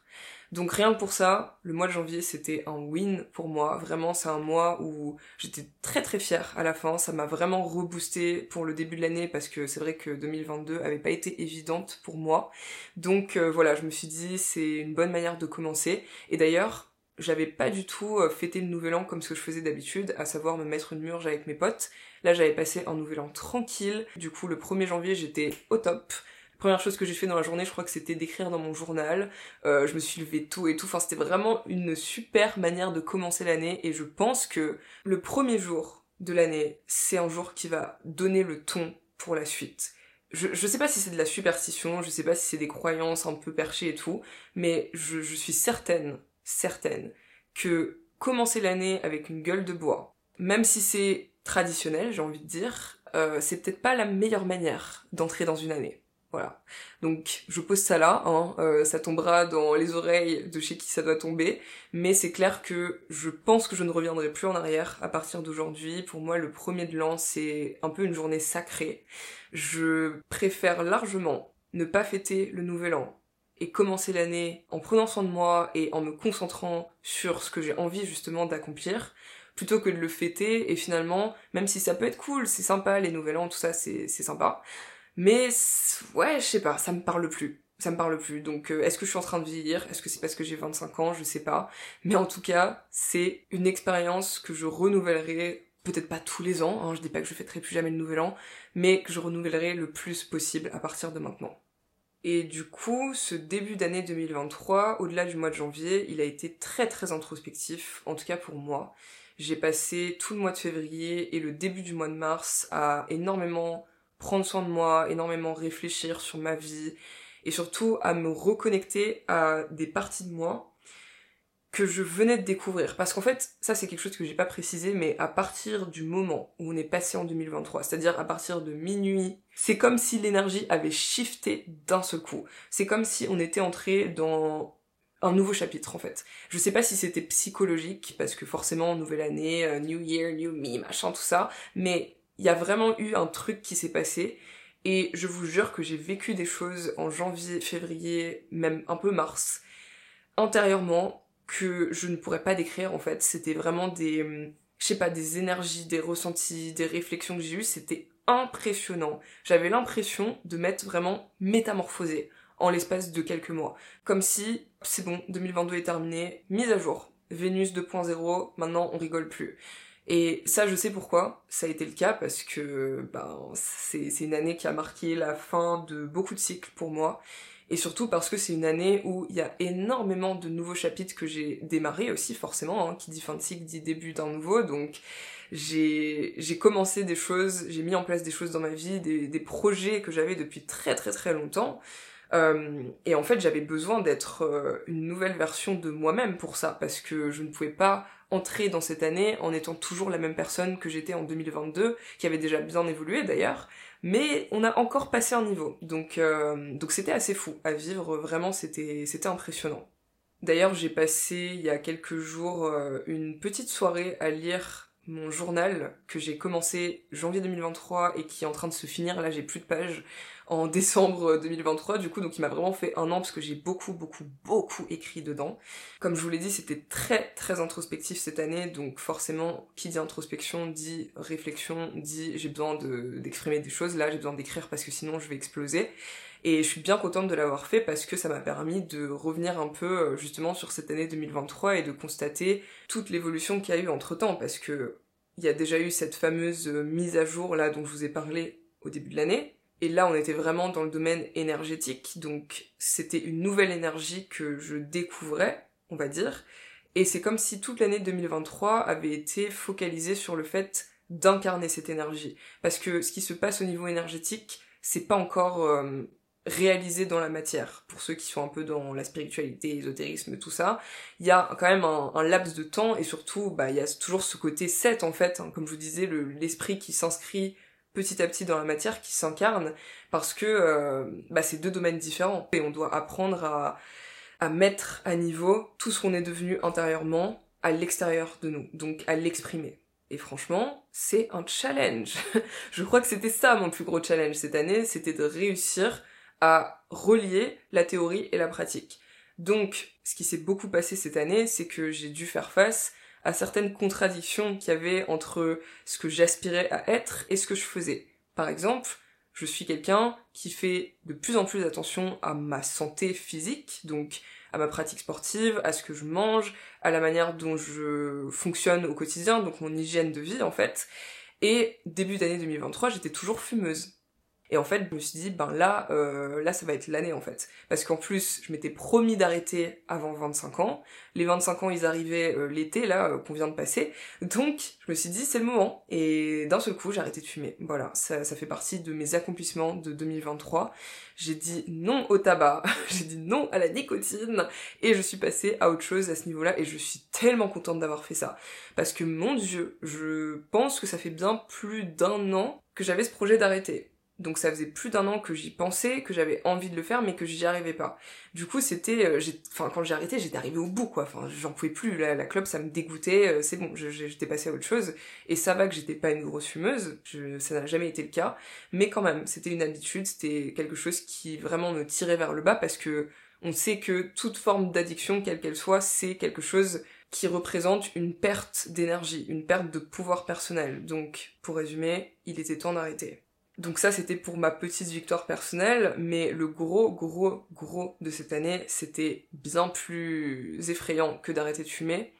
Speaker 1: Donc rien pour ça, le mois de janvier c'était un win pour moi. Vraiment c'est un mois où j'étais très très fière à la fin. Ça m'a vraiment reboosté pour le début de l'année parce que c'est vrai que 2022 avait pas été évidente pour moi. Donc euh, voilà, je me suis dit c'est une bonne manière de commencer. Et d'ailleurs, j'avais pas du tout euh, fêté le nouvel an comme ce que je faisais d'habitude, à savoir me mettre une murge avec mes potes. Là j'avais passé un nouvel an tranquille. Du coup le 1er janvier j'étais au top. Première chose que j'ai fait dans la journée, je crois que c'était d'écrire dans mon journal. Euh, je me suis levé tôt et tout. Enfin, c'était vraiment une super manière de commencer l'année. Et je pense que le premier jour de l'année, c'est un jour qui va donner le ton pour la suite. Je, je sais pas si c'est de la superstition, je sais pas si c'est des croyances un peu perchées et tout, mais je, je suis certaine, certaine, que commencer l'année avec une gueule de bois, même si c'est traditionnel, j'ai envie de dire, euh, c'est peut-être pas la meilleure manière d'entrer dans une année. Voilà. Donc je pose ça là, hein, euh, ça tombera dans les oreilles de chez qui ça doit tomber, mais c'est clair que je pense que je ne reviendrai plus en arrière à partir d'aujourd'hui. Pour moi, le premier de l'an, c'est un peu une journée sacrée. Je préfère largement ne pas fêter le nouvel an et commencer l'année en prenant soin de moi et en me concentrant sur ce que j'ai envie justement d'accomplir, plutôt que de le fêter et finalement, même si ça peut être cool, c'est sympa, les nouvel an, tout ça, c'est sympa, mais ouais, je sais pas, ça me parle plus. Ça me parle plus. Donc euh, est-ce que je suis en train de vieillir? Est-ce que c'est parce que j'ai 25 ans? Je sais pas. Mais en tout cas, c'est une expérience que je renouvellerai peut-être pas tous les ans, hein, je dis pas que je fêterai plus jamais le nouvel an, mais que je renouvellerai le plus possible à partir de maintenant. Et du coup, ce début d'année 2023, au-delà du mois de janvier, il a été très très introspectif, en tout cas pour moi. J'ai passé tout le mois de février et le début du mois de mars à énormément prendre soin de moi, énormément réfléchir sur ma vie et surtout à me reconnecter à des parties de moi que je venais de découvrir. Parce qu'en fait, ça c'est quelque chose que j'ai pas précisé, mais à partir du moment où on est passé en 2023, c'est-à-dire à partir de minuit, c'est comme si l'énergie avait shifté d'un seul coup. C'est comme si on était entré dans un nouveau chapitre en fait. Je sais pas si c'était psychologique, parce que forcément, nouvelle année, euh, new year, new me, machin, tout ça, mais il y a vraiment eu un truc qui s'est passé, et je vous jure que j'ai vécu des choses en janvier, février, même un peu mars, intérieurement, que je ne pourrais pas décrire en fait. C'était vraiment des, hum, je sais pas, des énergies, des ressentis, des réflexions que j'ai eues, c'était impressionnant. J'avais l'impression de m'être vraiment métamorphosée en l'espace de quelques mois. Comme si, c'est bon, 2022 est terminé, mise à jour. Vénus 2.0, maintenant on rigole plus. Et ça, je sais pourquoi ça a été le cas, parce que ben, c'est une année qui a marqué la fin de beaucoup de cycles pour moi. Et surtout parce que c'est une année où il y a énormément de nouveaux chapitres que j'ai démarré aussi, forcément. Hein, qui dit fin de cycle dit début d'un nouveau. Donc j'ai commencé des choses, j'ai mis en place des choses dans ma vie, des, des projets que j'avais depuis très très très longtemps. Euh, et en fait, j'avais besoin d'être euh, une nouvelle version de moi-même pour ça, parce que je ne pouvais pas entrer dans cette année en étant toujours la même personne que j'étais en 2022, qui avait déjà bien évolué d'ailleurs, mais on a encore passé un niveau. Donc euh, donc c'était assez fou à vivre, vraiment c'était c'était impressionnant. D'ailleurs, j'ai passé il y a quelques jours une petite soirée à lire mon journal que j'ai commencé janvier 2023 et qui est en train de se finir, là j'ai plus de pages, en décembre 2023 du coup donc il m'a vraiment fait un an parce que j'ai beaucoup beaucoup beaucoup écrit dedans. Comme je vous l'ai dit c'était très très introspectif cette année donc forcément qui dit introspection dit réflexion dit j'ai besoin d'exprimer des choses là j'ai besoin d'écrire parce que sinon je vais exploser. Et je suis bien contente de l'avoir fait parce que ça m'a permis de revenir un peu euh, justement sur cette année 2023 et de constater toute l'évolution qu'il y a eu entre temps parce que il y a déjà eu cette fameuse euh, mise à jour là dont je vous ai parlé au début de l'année. Et là, on était vraiment dans le domaine énergétique, donc c'était une nouvelle énergie que je découvrais, on va dire. Et c'est comme si toute l'année 2023 avait été focalisée sur le fait d'incarner cette énergie. Parce que ce qui se passe au niveau énergétique, c'est pas encore euh, réalisé dans la matière. Pour ceux qui sont un peu dans la spiritualité, l'ésotérisme, tout ça, il y a quand même un, laps de temps et surtout, bah, il y a toujours ce côté 7 en fait, hein, comme je vous disais, l'esprit qui s'inscrit petit à petit dans la matière, qui s'incarne, parce que euh, bah, c'est deux domaines différents et on doit apprendre à, à mettre à niveau tout ce qu'on est devenu intérieurement à l'extérieur de nous, donc à l'exprimer. Et franchement, c'est un challenge. je crois que c'était ça mon plus gros challenge cette année, c'était de réussir à relier la théorie et la pratique. Donc, ce qui s'est beaucoup passé cette année, c'est que j'ai dû faire face à certaines contradictions qu'il y avait entre ce que j'aspirais à être et ce que je faisais. Par exemple, je suis quelqu'un qui fait de plus en plus attention à ma santé physique, donc à ma pratique sportive, à ce que je mange, à la manière dont je fonctionne au quotidien, donc mon hygiène de vie en fait. Et début d'année 2023, j'étais toujours fumeuse. Et en fait, je me suis dit, ben là, euh, là, ça va être l'année en fait. Parce qu'en plus, je m'étais promis d'arrêter avant 25 ans. Les 25 ans, ils arrivaient euh, l'été, là, euh, qu'on vient de passer. Donc, je me suis dit, c'est le moment. Et d'un seul coup, j'ai arrêté de fumer. Voilà, ça, ça fait partie de mes accomplissements de 2023. J'ai dit non au tabac, j'ai dit non à la nicotine, et je suis passée à autre chose à ce niveau-là, et je suis tellement contente d'avoir fait ça. Parce que, mon dieu, je pense que ça fait bien plus d'un an que j'avais ce projet d'arrêter. Donc ça faisait plus d'un an que j'y pensais, que j'avais envie de le faire, mais que j'y arrivais pas. Du coup, c'était, euh, enfin quand j'ai arrêté, j'étais arrivée au bout, quoi. Enfin, j'en pouvais plus. La, la clope, ça me dégoûtait. Euh, c'est bon, j'étais passée à autre chose. Et ça va que j'étais pas une grosse fumeuse. ça n'a jamais été le cas. Mais quand même, c'était une habitude. C'était quelque chose qui vraiment me tirait vers le bas parce que On sait que toute forme d'addiction, quelle qu'elle soit, c'est quelque chose qui représente une perte d'énergie, une perte de pouvoir personnel. Donc, pour résumer, il était temps d'arrêter. Donc ça, c'était pour ma petite victoire personnelle, mais le gros, gros, gros de cette année, c'était bien plus effrayant que d'arrêter de fumer.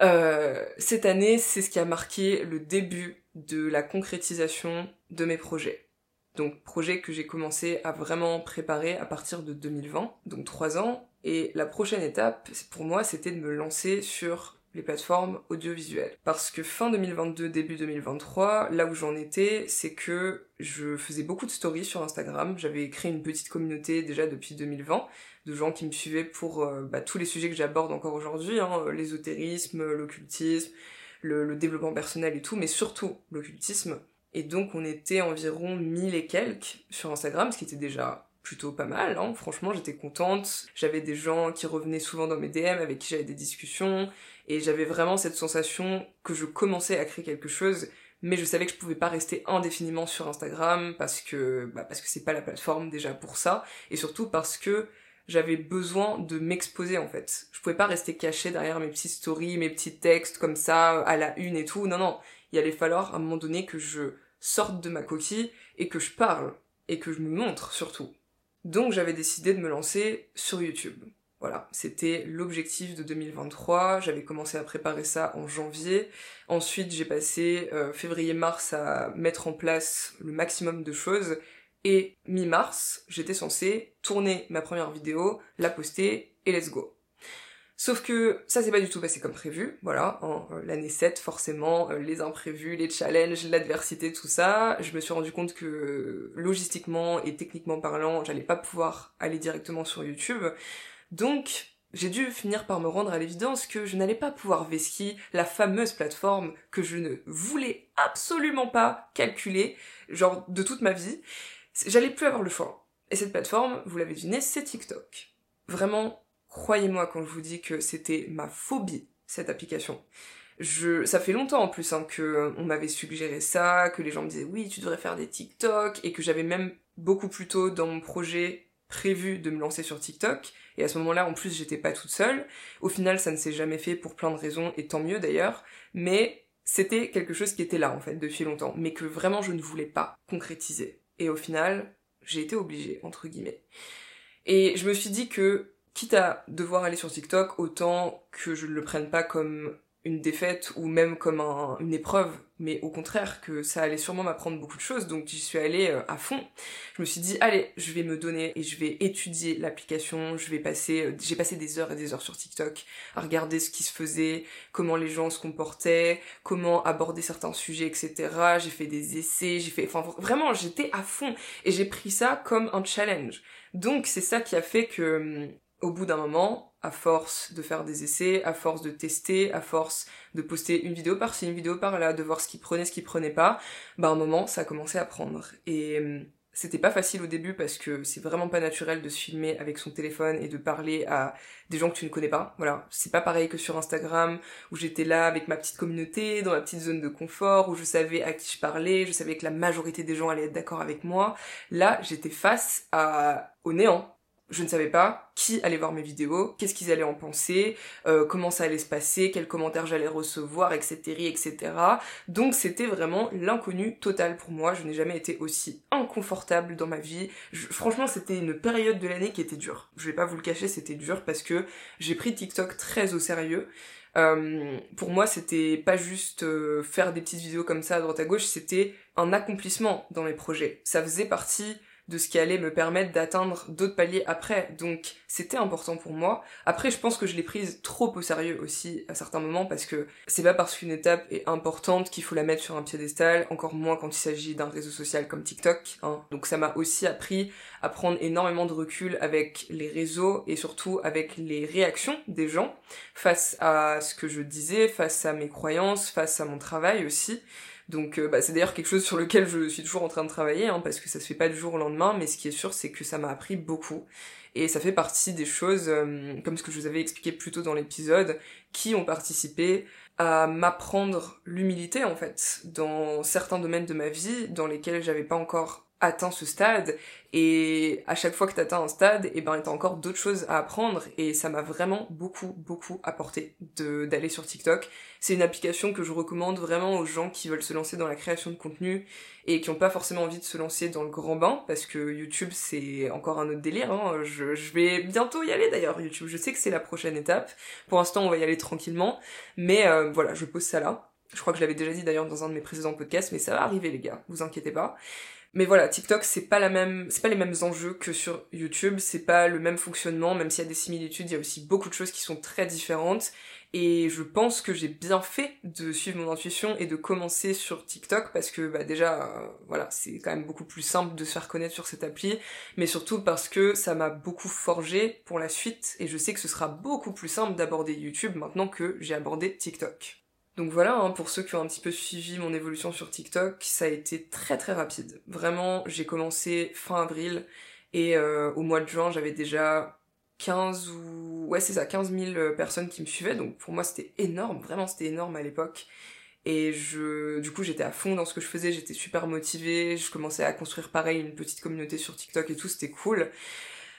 Speaker 1: Euh, cette année, c'est ce qui a marqué le début de la concrétisation de mes projets. Donc projet que j'ai commencé à vraiment préparer à partir de 2020, donc trois ans. Et la prochaine étape, pour moi, c'était de me lancer sur les plateformes audiovisuelles. Parce que fin 2022, début 2023, là où j'en étais, c'est que je faisais beaucoup de stories sur Instagram. J'avais créé une petite communauté déjà depuis 2020 de gens qui me suivaient pour euh, bah, tous les sujets que j'aborde encore aujourd'hui, hein, l'ésotérisme, l'occultisme, le, le développement personnel et tout, mais surtout l'occultisme. Et donc on était environ 1000 et quelques sur Instagram, ce qui était déjà plutôt pas mal, hein. franchement j'étais contente. J'avais des gens qui revenaient souvent dans mes DM avec qui j'avais des discussions, et j'avais vraiment cette sensation que je commençais à créer quelque chose, mais je savais que je pouvais pas rester indéfiniment sur Instagram parce que bah parce que c'est pas la plateforme déjà pour ça, et surtout parce que j'avais besoin de m'exposer en fait. Je pouvais pas rester caché derrière mes petites stories, mes petits textes comme ça à la une et tout. Non non, il allait falloir à un moment donné que je sorte de ma coquille et que je parle et que je me montre surtout. Donc j'avais décidé de me lancer sur YouTube. Voilà, c'était l'objectif de 2023. J'avais commencé à préparer ça en janvier. Ensuite, j'ai passé euh, février-mars à mettre en place le maximum de choses. Et mi-mars, j'étais censée tourner ma première vidéo, la poster et let's go. Sauf que ça s'est pas du tout passé comme prévu, voilà, euh, l'année 7 forcément, euh, les imprévus, les challenges, l'adversité, tout ça, je me suis rendu compte que logistiquement et techniquement parlant, j'allais pas pouvoir aller directement sur YouTube. Donc, j'ai dû finir par me rendre à l'évidence que je n'allais pas pouvoir Veski, la fameuse plateforme que je ne voulais absolument pas calculer, genre de toute ma vie, j'allais plus avoir le choix. Et cette plateforme, vous l'avez deviné, c'est TikTok. Vraiment, Croyez-moi quand je vous dis que c'était ma phobie, cette application. Je, ça fait longtemps en plus hein, que euh, on m'avait suggéré ça, que les gens me disaient oui tu devrais faire des TikTok et que j'avais même beaucoup plus tôt dans mon projet prévu de me lancer sur TikTok et à ce moment-là en plus j'étais pas toute seule. Au final ça ne s'est jamais fait pour plein de raisons et tant mieux d'ailleurs, mais c'était quelque chose qui était là en fait depuis longtemps, mais que vraiment je ne voulais pas concrétiser. Et au final j'ai été obligée entre guillemets. Et je me suis dit que quitte à devoir aller sur TikTok, autant que je ne le prenne pas comme une défaite ou même comme une épreuve, mais au contraire que ça allait sûrement m'apprendre beaucoup de choses, donc j'y suis allée euh, à fond. Je me suis dit allez, je vais me donner et je vais étudier l'application, je vais passer, euh, j'ai passé des heures et des heures sur TikTok à regarder ce qui se faisait, comment les gens se comportaient, comment aborder certains sujets, etc. J'ai fait des essais, j'ai fait, enfin vraiment j'étais à fond et j'ai pris ça comme un challenge. Donc c'est ça qui a fait que hum, au bout d'un moment, à force de faire des essais, à force de tester, à force de poster une vidéo par-ci, une vidéo par-là, de voir ce qui prenait, ce qui prenait pas, bah à un moment, ça a commencé à prendre. Et hum, c'était pas facile au début parce que c'est vraiment pas naturel de se filmer avec son téléphone et de parler à des gens que tu ne connais pas. Voilà, c'est pas pareil que sur Instagram où j'étais là avec ma petite communauté, dans ma petite zone de confort, où je savais à qui je parlais, je savais que la majorité des gens allaient être d'accord avec moi. Là, j'étais face à au néant je ne savais pas qui allait voir mes vidéos, qu'est-ce qu'ils allaient en penser, euh, comment ça allait se passer, quels commentaires j'allais recevoir, etc., etc. Donc c'était vraiment l'inconnu total pour moi. Je n'ai jamais été aussi inconfortable dans ma vie. franchement, c'était une période de l'année qui était dure. Je vais pas vous le cacher, c'était dur parce que j'ai pris TikTok très au sérieux. Euh, pour moi, c'était pas juste euh, faire des petites vidéos comme ça à droite à gauche, c'était un accomplissement dans mes projets. Ça faisait partie de ce qui allait me permettre d'atteindre d'autres paliers après. Donc c'était important pour moi. Après je pense que je l'ai prise trop au sérieux aussi à certains moments parce que c'est pas parce qu'une étape est importante qu'il faut la mettre sur un piédestal, encore moins quand il s'agit d'un réseau social comme TikTok. Hein. Donc ça m'a aussi appris à prendre énormément de recul avec les réseaux et surtout avec les réactions des gens face à ce que je disais, face à mes croyances, face à mon travail aussi. Donc euh, bah, c'est d'ailleurs quelque chose sur lequel je suis toujours en train de travailler, hein, parce que ça se fait pas du jour au lendemain, mais ce qui est sûr c'est que ça m'a appris beaucoup. Et ça fait partie des choses, euh, comme ce que je vous avais expliqué plus tôt dans l'épisode, qui ont participé à m'apprendre l'humilité en fait, dans certains domaines de ma vie dans lesquels j'avais pas encore atteint ce stade et à chaque fois que t'atteins un stade et eh ben t'as encore d'autres choses à apprendre et ça m'a vraiment beaucoup beaucoup apporté de d'aller sur TikTok. C'est une application que je recommande vraiment aux gens qui veulent se lancer dans la création de contenu et qui ont pas forcément envie de se lancer dans le grand bain parce que YouTube c'est encore un autre délire hein. je, je vais bientôt y aller d'ailleurs YouTube. Je sais que c'est la prochaine étape. Pour l'instant on va y aller tranquillement. Mais euh, voilà je pose ça là. Je crois que je l'avais déjà dit d'ailleurs dans un de mes précédents podcasts, mais ça va arriver les gars, vous inquiétez pas. Mais voilà, TikTok c'est pas la même, c'est pas les mêmes enjeux que sur YouTube, c'est pas le même fonctionnement, même s'il y a des similitudes, il y a aussi beaucoup de choses qui sont très différentes. Et je pense que j'ai bien fait de suivre mon intuition et de commencer sur TikTok parce que bah déjà euh, voilà c'est quand même beaucoup plus simple de se faire connaître sur cette appli, mais surtout parce que ça m'a beaucoup forgé pour la suite et je sais que ce sera beaucoup plus simple d'aborder YouTube maintenant que j'ai abordé TikTok. Donc voilà, hein, pour ceux qui ont un petit peu suivi mon évolution sur TikTok, ça a été très très rapide. Vraiment, j'ai commencé fin avril et euh, au mois de juin, j'avais déjà 15 ou... Ouais, c'est ça, 15 000 euh, personnes qui me suivaient. Donc pour moi, c'était énorme, vraiment c'était énorme à l'époque. Et je, du coup, j'étais à fond dans ce que je faisais, j'étais super motivée, je commençais à construire pareil une petite communauté sur TikTok et tout, c'était cool.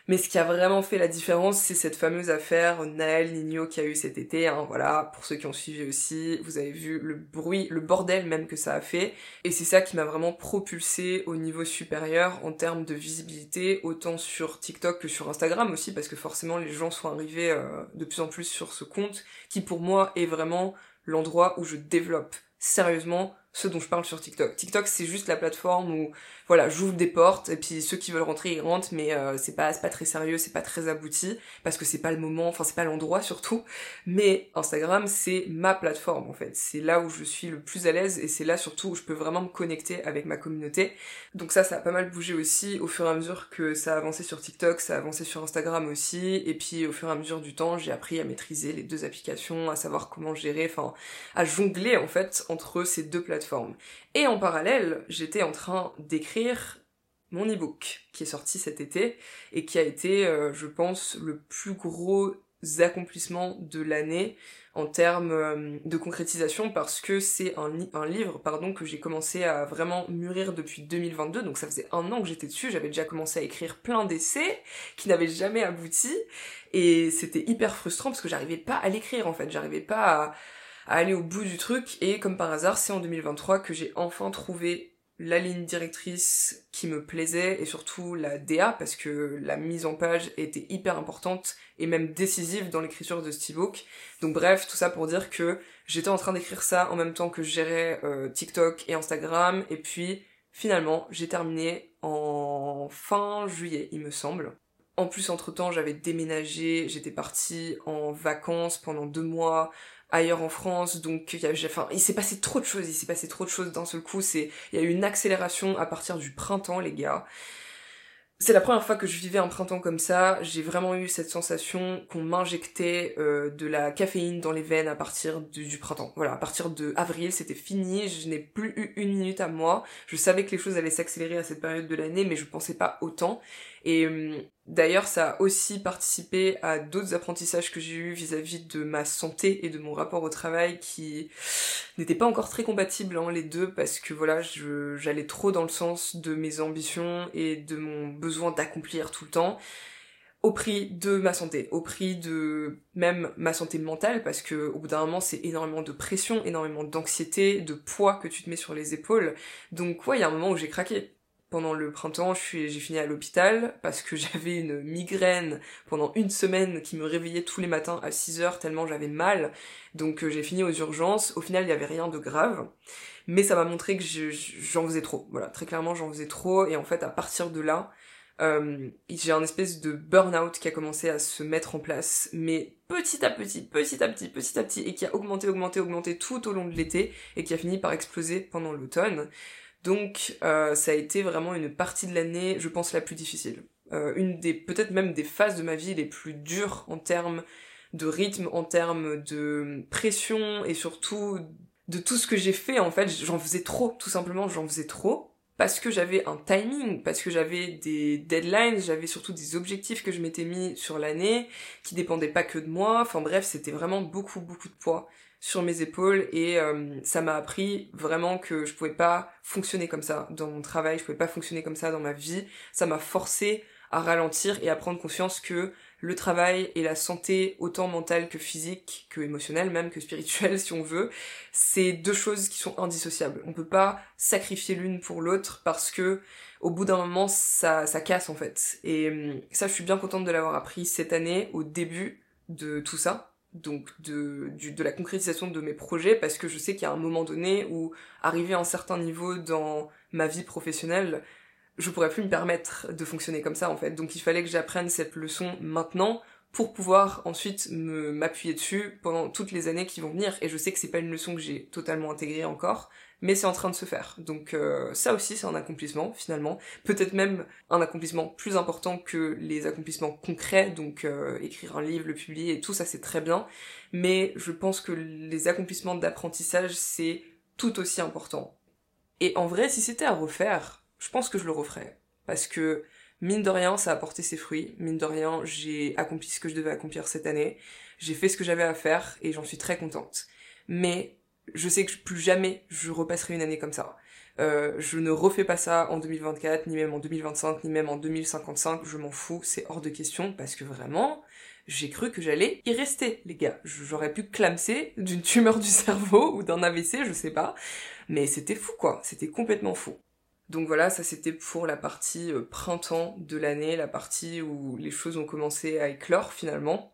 Speaker 1: Mais ce qui a vraiment fait la différence, c'est cette fameuse affaire Naël Nino qui a eu cet été. Hein, voilà, pour ceux qui ont suivi aussi, vous avez vu le bruit, le bordel même que ça a fait. Et c'est ça qui m'a vraiment propulsé au niveau supérieur en termes de visibilité, autant sur TikTok que sur Instagram aussi, parce que forcément les gens sont arrivés euh, de plus en plus sur ce compte, qui pour moi est vraiment l'endroit où je développe sérieusement ce dont je parle sur TikTok. TikTok c'est juste la plateforme où voilà, j'ouvre des portes et puis ceux qui veulent rentrer ils rentrent mais euh, c'est pas pas très sérieux, c'est pas très abouti parce que c'est pas le moment, enfin c'est pas l'endroit surtout. Mais Instagram c'est ma plateforme en fait, c'est là où je suis le plus à l'aise et c'est là surtout où je peux vraiment me connecter avec ma communauté. Donc ça ça a pas mal bougé aussi au fur et à mesure que ça a avancé sur TikTok, ça a avancé sur Instagram aussi et puis au fur et à mesure du temps, j'ai appris à maîtriser les deux applications, à savoir comment gérer, enfin à jongler en fait entre ces deux plateformes et en parallèle, j'étais en train d'écrire mon e-book qui est sorti cet été et qui a été, euh, je pense, le plus gros accomplissement de l'année en termes euh, de concrétisation parce que c'est un, livre pardon que j'ai commencé à vraiment mûrir depuis 2022 donc ça faisait un an que j'étais dessus. J'avais déjà commencé à écrire plein d'essais qui n'avaient jamais abouti. Et c'était hyper frustrant parce que j'arrivais pas à l'écrire en fait. J'arrivais pas à, à aller au bout du truc. Et comme par hasard c'est en 2023 que j'ai enfin trouvé la ligne directrice qui me plaisait et surtout la DA parce que la mise en page était hyper importante et même décisive dans l'écriture de ce book Donc bref, tout ça pour dire que j'étais en train d'écrire ça en même temps que je gérais euh, TikTok et Instagram. Et puis finalement j'ai terminé en fin juillet il me semble. En plus entre temps j'avais déménagé, j'étais partie en vacances pendant deux mois, ailleurs en France, donc il s'est passé trop de choses, il s'est passé trop de choses d'un seul coup, c'est, il y a eu une accélération à partir du printemps, les gars. C'est la première fois que je vivais un printemps comme ça, j'ai vraiment eu cette sensation qu'on m'injectait euh, de la caféine dans les veines à partir du, printemps. Voilà, à partir de avril, c'était fini, je n'ai plus eu une minute à moi. Je savais que les choses allaient s'accélérer à cette période de l'année, mais je pensais pas autant. Et hum, d'ailleurs, ça a aussi participé à d'autres apprentissages que j'ai eus vis-à-vis de ma santé et de mon rapport au travail qui n'étaient pas encore très compatibles hein, les deux parce que voilà, j'allais trop dans le sens de mes ambitions et de mon besoin d'accomplir tout le temps au prix de ma santé, au prix de même ma santé mentale, parce que au bout d'un moment c'est énormément de pression, énormément d'anxiété, de poids que tu te mets sur les épaules. Donc ouais, il y a un moment où j'ai craqué pendant le printemps, j'ai fini à l'hôpital parce que j'avais une migraine pendant une semaine qui me réveillait tous les matins à 6 heures tellement j'avais mal. Donc euh, j'ai fini aux urgences. Au final, il n'y avait rien de grave. Mais ça m'a montré que j'en faisais trop. Voilà, très clairement, j'en faisais trop. Et en fait, à partir de là, euh, j'ai un espèce de burn-out qui a commencé à se mettre en place, mais petit à petit, petit à petit, petit à petit, et qui a augmenté, augmenté, augmenté tout au long de l'été, et qui a fini par exploser pendant l'automne. Donc euh, ça a été vraiment une partie de l'année, je pense, la plus difficile. Euh, une des, peut-être même des phases de ma vie les plus dures en termes de rythme, en termes de pression et surtout de tout ce que j'ai fait en fait, j'en faisais trop, tout simplement j'en faisais trop parce que j'avais un timing, parce que j'avais des deadlines, j'avais surtout des objectifs que je m'étais mis sur l'année qui dépendaient pas que de moi. Enfin bref, c'était vraiment beaucoup beaucoup de poids sur mes épaules et euh, ça m'a appris vraiment que je pouvais pas fonctionner comme ça dans mon travail, je pouvais pas fonctionner comme ça dans ma vie. Ça m'a forcé à ralentir et à prendre conscience que le travail et la santé, autant mentale que physique, que émotionnelle, même que spirituelle si on veut, c'est deux choses qui sont indissociables. On peut pas sacrifier l'une pour l'autre parce que au bout d'un moment ça, ça casse en fait. Et euh, ça je suis bien contente de l'avoir appris cette année au début de tout ça donc de, de la concrétisation de mes projets parce que je sais qu'il y a un moment donné où arrivé à un certain niveau dans ma vie professionnelle, je pourrais plus me permettre de fonctionner comme ça en fait. Donc il fallait que j'apprenne cette leçon maintenant pour pouvoir ensuite me m'appuyer dessus pendant toutes les années qui vont venir. Et je sais que c'est pas une leçon que j'ai totalement intégrée encore, mais c'est en train de se faire. Donc euh, ça aussi c'est un accomplissement finalement, peut-être même un accomplissement plus important que les accomplissements concrets, donc euh, écrire un livre, le publier et tout ça c'est très bien, mais je pense que les accomplissements d'apprentissage c'est tout aussi important. Et en vrai si c'était à refaire, je pense que je le referais parce que mine de rien ça a porté ses fruits, mine de rien j'ai accompli ce que je devais accomplir cette année, j'ai fait ce que j'avais à faire et j'en suis très contente. Mais je sais que plus jamais je repasserai une année comme ça. Euh, je ne refais pas ça en 2024, ni même en 2025, ni même en 2055, je m'en fous, c'est hors de question, parce que vraiment, j'ai cru que j'allais y rester, les gars. J'aurais pu clamser d'une tumeur du cerveau ou d'un AVC, je sais pas, mais c'était fou quoi, c'était complètement fou. Donc voilà, ça c'était pour la partie euh, printemps de l'année, la partie où les choses ont commencé à éclore finalement.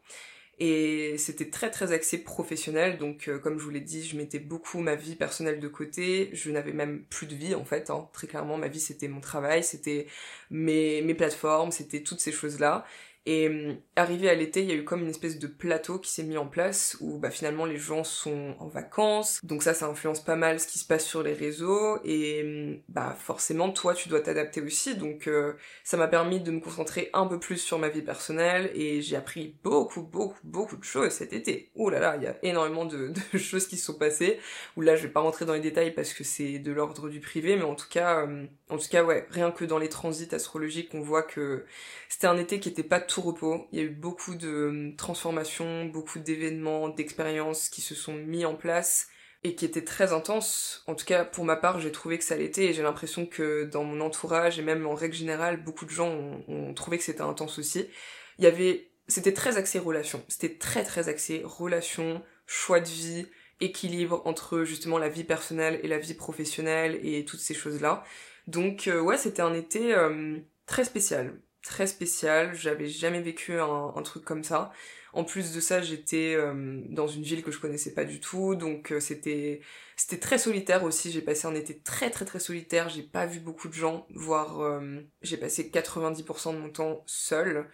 Speaker 1: Et c'était très très axé professionnel, donc euh, comme je vous l'ai dit, je mettais beaucoup ma vie personnelle de côté, je n'avais même plus de vie en fait, hein. très clairement ma vie c'était mon travail, c'était mes, mes plateformes, c'était toutes ces choses-là. Et euh, arrivé à l'été, il y a eu comme une espèce de plateau qui s'est mis en place où bah, finalement les gens sont en vacances. Donc ça, ça influence pas mal ce qui se passe sur les réseaux. Et euh, bah forcément, toi, tu dois t'adapter aussi. Donc euh, ça m'a permis de me concentrer un peu plus sur ma vie personnelle et j'ai appris beaucoup, beaucoup, beaucoup de choses cet été. Ouh là là, il y a énormément de, choses qui se sont passées. Où là, je vais pas rentrer dans les détails parce que c'est de l'ordre du privé, mais en tout cas, en tout cas, ouais, rien que dans les transits astrologiques, on voit que c'était un été qui était pas tout repos. Il y a eu beaucoup de euh, transformations, beaucoup d'événements, d'expériences qui se sont mis en place et qui étaient très intenses. En tout cas, pour ma part, j'ai trouvé que ça l'était et j'ai l'impression que dans mon entourage et même en règle générale, beaucoup de gens ont, trouvé que c'était intense aussi. Il y avait, c'était très axé relation. C'était très très axé relation, choix de vie, équilibre entre justement la vie personnelle et la vie professionnelle et toutes ces choses-là. Donc euh, ouais, c'était un été euh, très spécial très spécial, j'avais jamais vécu un, truc comme ça. En plus de ça, j'étais euh, dans une ville que je connaissais pas du tout, donc euh, c'était très solitaire aussi. J'ai passé un été très très très solitaire. J'ai pas vu beaucoup de gens, voire euh, j'ai passé 90% de mon temps seul.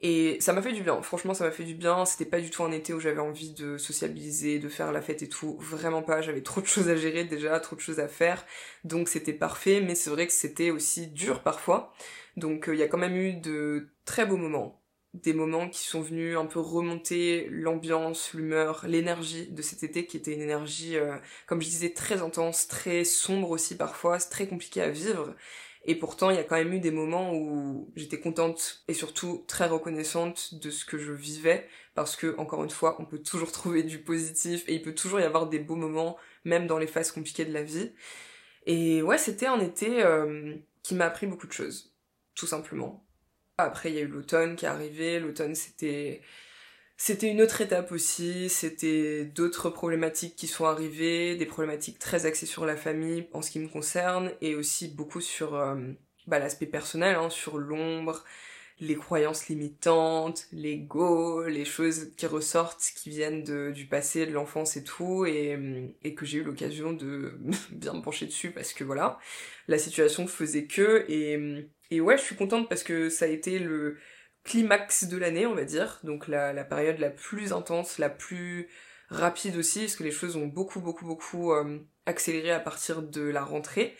Speaker 1: Et ça m'a fait du bien. Franchement, ça m'a fait du bien. C'était pas du tout un été où j'avais envie de sociabiliser, de faire la fête et tout. Vraiment pas. J'avais trop de choses à gérer déjà, trop de choses à faire. Donc c'était parfait. Mais c'est vrai que c'était aussi dur parfois. Donc euh, il y a quand même eu de très beaux moments, des moments qui sont venus un peu remonter l'ambiance, l'humeur, l'énergie de cet été qui était une énergie, euh, comme je disais, très intense, très sombre aussi parfois, très compliqué à vivre. Et pourtant, il y a quand même eu des moments où j'étais contente et surtout très reconnaissante de ce que je vivais, parce que, encore une fois, on peut toujours trouver du positif et il peut toujours y avoir des beaux moments, même dans les phases compliquées de la vie. Et ouais, c'était un été euh, qui m'a appris beaucoup de choses tout simplement. Après, il y a eu l'automne qui est arrivé. L'automne, c'était c'était une autre étape aussi, c'était d'autres problématiques qui sont arrivées, des problématiques très axées sur la famille en ce qui me concerne, et aussi beaucoup sur euh, bah, l'aspect personnel, hein, sur l'ombre, les croyances limitantes, l'ego, les choses qui ressortent, qui viennent de, du passé, de l'enfance et tout, et, et que j'ai eu l'occasion de bien me pencher dessus parce que voilà, la situation faisait que, et et ouais, je suis contente parce que ça a été le climax de l'année, on va dire. Donc la, période la plus intense, la plus rapide aussi, parce que les choses ont beaucoup, beaucoup, beaucoup euh, accéléré à partir de la rentrée.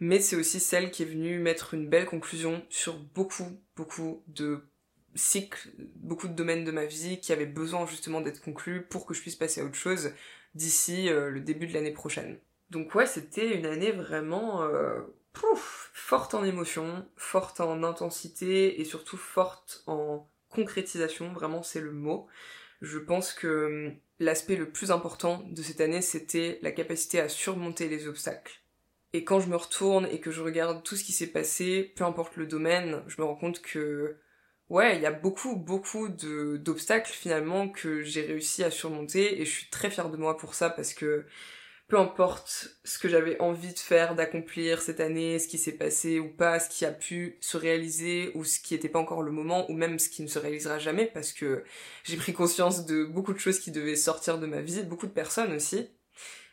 Speaker 1: Mais c'est aussi celle qui est venue mettre une belle conclusion sur beaucoup, beaucoup de cycles, beaucoup de domaines de ma vie qui avaient besoin justement d'être conclus pour que je puisse passer à autre chose d'ici euh, le début de l'année prochaine. Donc ouais, c'était une année vraiment euh, pouf, forte en émotion, forte en intensité et surtout forte en concrétisation, vraiment c'est le mot. Je pense que hum, l'aspect le plus important de cette année, c'était la capacité à surmonter les obstacles. Et quand je me retourne et que je regarde tout ce qui s'est passé, peu importe le domaine, je me rends compte que ouais, il y a beaucoup, beaucoup d'obstacles finalement que j'ai réussi à surmonter et je suis très fière de moi pour ça parce que peu importe ce que j'avais envie de faire, d'accomplir cette année, ce qui s'est passé ou pas, ce qui a pu se réaliser ou ce qui n'était pas encore le moment ou même ce qui ne se réalisera jamais parce que j'ai pris conscience de beaucoup de choses qui devaient sortir de ma vie, beaucoup de personnes aussi.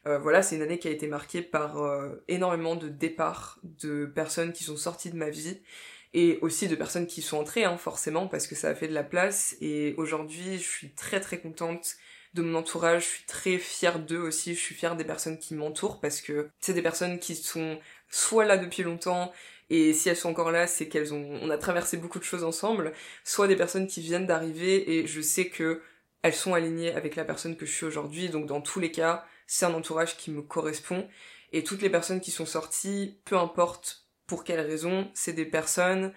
Speaker 1: Euh, voilà, c'est une année qui a été marquée par euh, énormément de départs de personnes qui sont sorties de ma vie et aussi de personnes qui sont entrées, hein, forcément, parce que ça a fait de la place. Et aujourd'hui, je suis très très contente de mon entourage, je suis très fière d'eux aussi, je suis fière des personnes qui m'entourent parce que c'est des personnes qui sont soit là depuis longtemps et si elles sont encore là, c'est qu'elles ont on a traversé beaucoup de choses ensemble, soit des personnes qui viennent d'arriver et je sais que elles sont alignées avec la personne que je suis aujourd'hui, donc dans tous les cas, c'est un entourage qui me correspond. Et toutes les personnes qui sont sorties, peu importe pour quelles raisons, c'est des personnes